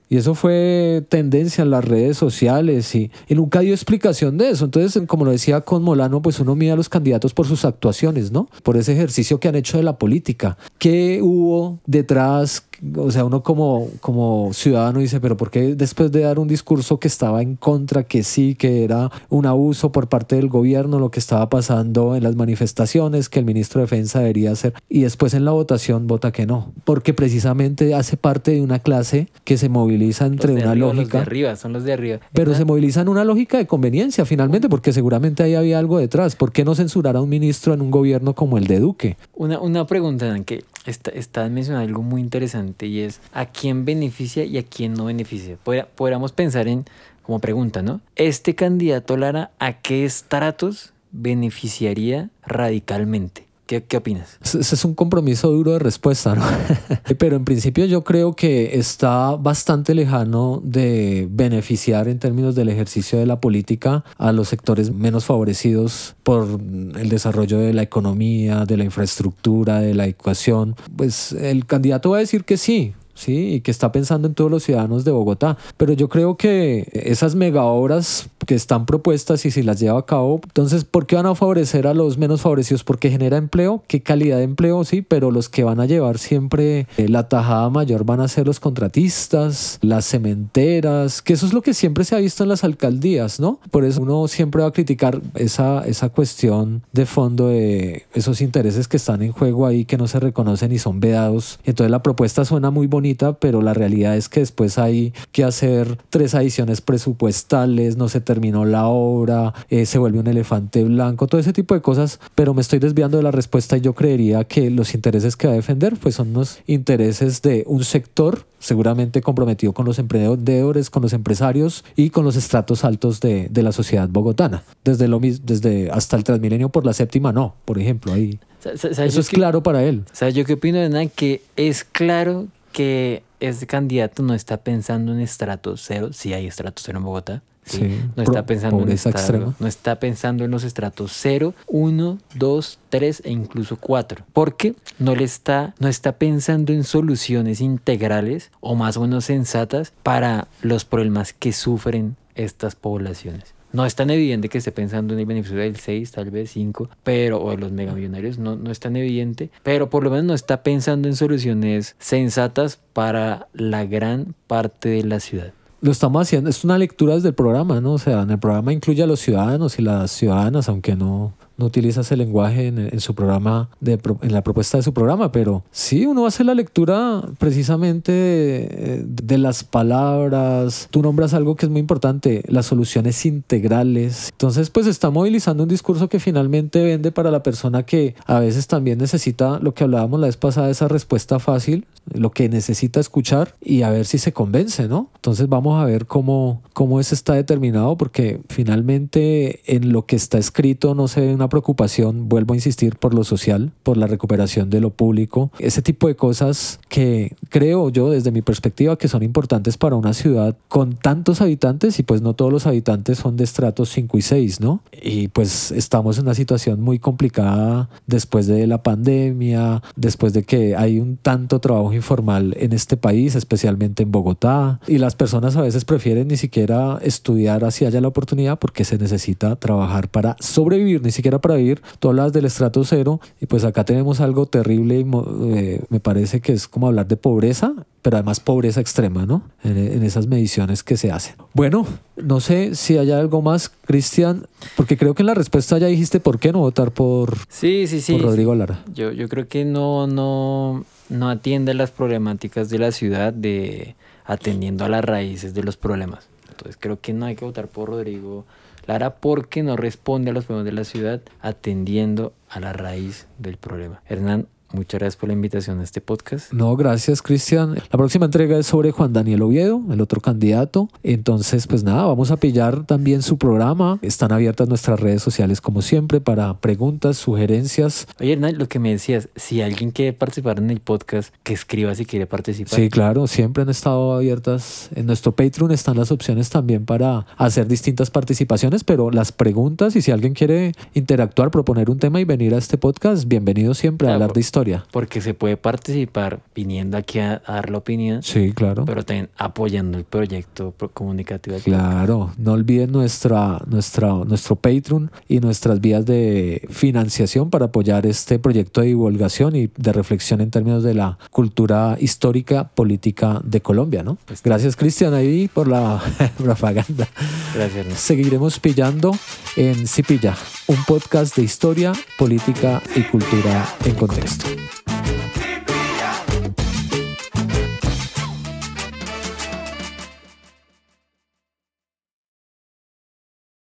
Y eso fue tendencia en las redes sociales y, y, nunca dio explicación de eso. Entonces, como lo decía con Molano, pues uno mira a los candidatos por sus actuaciones, ¿no? Por ese ejercicio que han hecho de la política. ¿Qué hubo detrás? O sea, uno como, como ciudadano dice, pero ¿por qué después de dar un discurso que estaba en contra, que sí, que era un abuso por parte del gobierno, lo que estaba pasando en las manifestaciones, que el ministro de Defensa debería hacer, y después en la votación vota que no? Porque precisamente hace parte de una clase que se moviliza entre una lógica. Los de arriba, son los de arriba. Pero se moviliza en una lógica de conveniencia finalmente, porque seguramente ahí había algo detrás. ¿Por qué no censurar a un ministro en un gobierno como el de Duque? Una, una pregunta, que está, mencionando algo muy interesante y es a quién beneficia y a quién no beneficia. Podríamos pensar en, como pregunta, ¿no? Este candidato Lara, ¿a qué estratos beneficiaría radicalmente? ¿Qué, ¿Qué, opinas? Ese es un compromiso duro de respuesta, ¿no? Pero en principio yo creo que está bastante lejano de beneficiar en términos del ejercicio de la política a los sectores menos favorecidos por el desarrollo de la economía, de la infraestructura, de la educación. Pues el candidato va a decir que sí, ¿sí? Y que está pensando en todos los ciudadanos de Bogotá. Pero yo creo que esas mega obras que están propuestas y si las lleva a cabo, entonces, ¿por qué van a favorecer a los menos favorecidos? Porque genera empleo, qué calidad de empleo, sí, pero los que van a llevar siempre eh, la tajada mayor van a ser los contratistas, las cementeras, que eso es lo que siempre se ha visto en las alcaldías, ¿no? Por eso uno siempre va a criticar esa, esa cuestión de fondo de esos intereses que están en juego ahí que no se reconocen y son vedados. Entonces la propuesta suena muy bonita pero la realidad es que después hay que hacer tres adiciones presupuestales, no se terminó la obra, eh, se vuelve un elefante blanco, todo ese tipo de cosas, pero me estoy desviando de la respuesta y yo creería que los intereses que va a defender pues son los intereses de un sector seguramente comprometido con los emprendedores, con los empresarios y con los estratos altos de, de la sociedad bogotana. Desde, lo, desde hasta el Transmilenio por la séptima, no, por ejemplo, ahí. Eso es claro para él. O sea, yo qué opino nada que es claro que ese candidato no está pensando en estrato cero, si hay estrato cero en Bogotá. Sí, no está pensando en estado, no está pensando en los estratos 0, 1, 2, 3 e incluso 4, porque no le está no está pensando en soluciones integrales o más o menos sensatas para los problemas que sufren estas poblaciones. No es tan evidente que esté pensando en el beneficio del 6, tal vez 5, pero, o los megamillonarios, no, no es tan evidente, pero por lo menos no está pensando en soluciones sensatas para la gran parte de la ciudad lo estamos haciendo, es una lectura desde el programa, ¿no? O sea, en el programa incluye a los ciudadanos y las ciudadanas, aunque no, no utiliza ese lenguaje en, su programa, de, en la propuesta de su programa, pero sí, uno hace la lectura precisamente de, de, las palabras. Tú nombras algo que es muy importante, las soluciones integrales. Entonces, pues está movilizando un discurso que finalmente vende para la persona que a veces también necesita lo que hablábamos la vez pasada, esa respuesta fácil. Lo que necesita escuchar y a ver si se convence, ¿no? Entonces vamos a ver cómo, cómo eso está determinado, porque finalmente en lo que está escrito no se ve una preocupación, vuelvo a insistir, por lo social, por la recuperación de lo público, ese tipo de cosas que creo yo desde mi perspectiva que son importantes para una ciudad con tantos habitantes y pues no todos los habitantes son de estratos 5 y 6, ¿no? Y pues estamos en una situación muy complicada después de la pandemia, después de que hay un tanto trabajo informal en este país, especialmente en Bogotá, y las personas a veces prefieren ni siquiera estudiar así haya la oportunidad porque se necesita trabajar para sobrevivir, ni siquiera para vivir. Tú hablas del estrato cero y pues acá tenemos algo terrible y eh, me parece que es como hablar de pobreza pero además pobreza extrema, ¿no? En, esas mediciones que se hacen. Bueno, no sé si hay algo más, Cristian, porque creo que en la respuesta ya dijiste por qué no votar por, sí, sí, sí, Rodrigo Lara. Yo, yo creo que no, no, no atiende las problemáticas de la ciudad de atendiendo a las raíces de los problemas. Entonces creo que no hay que votar por Rodrigo Lara porque no responde a los problemas de la ciudad atendiendo a la raíz del problema. Hernán, Muchas gracias por la invitación a este podcast. No, gracias Cristian. La próxima entrega es sobre Juan Daniel Oviedo, el otro candidato. Entonces, pues nada, vamos a pillar también su programa. Están abiertas nuestras redes sociales como siempre para preguntas, sugerencias. Oye, Hernán, lo que me decías, si alguien quiere participar en el podcast, que escriba si quiere participar. Sí, claro, siempre han estado abiertas. En nuestro Patreon están las opciones también para hacer distintas participaciones, pero las preguntas y si alguien quiere interactuar, proponer un tema y venir a este podcast, bienvenido siempre a hablar de historia porque se puede participar viniendo aquí a, dar la opinión. Sí, claro. Pero también apoyando el proyecto comunicativo. Claro, no olviden nuestra, nuestra, nuestro Patreon y nuestras vías de financiación para apoyar este proyecto de divulgación y de reflexión en términos de la cultura histórica política de Colombia, ¿no? Pues gracias, Cristian, ahí por la propaganda. Gracias. Seguiremos pillando en Cipilla, un podcast de historia, política y cultura en contexto. Thank you.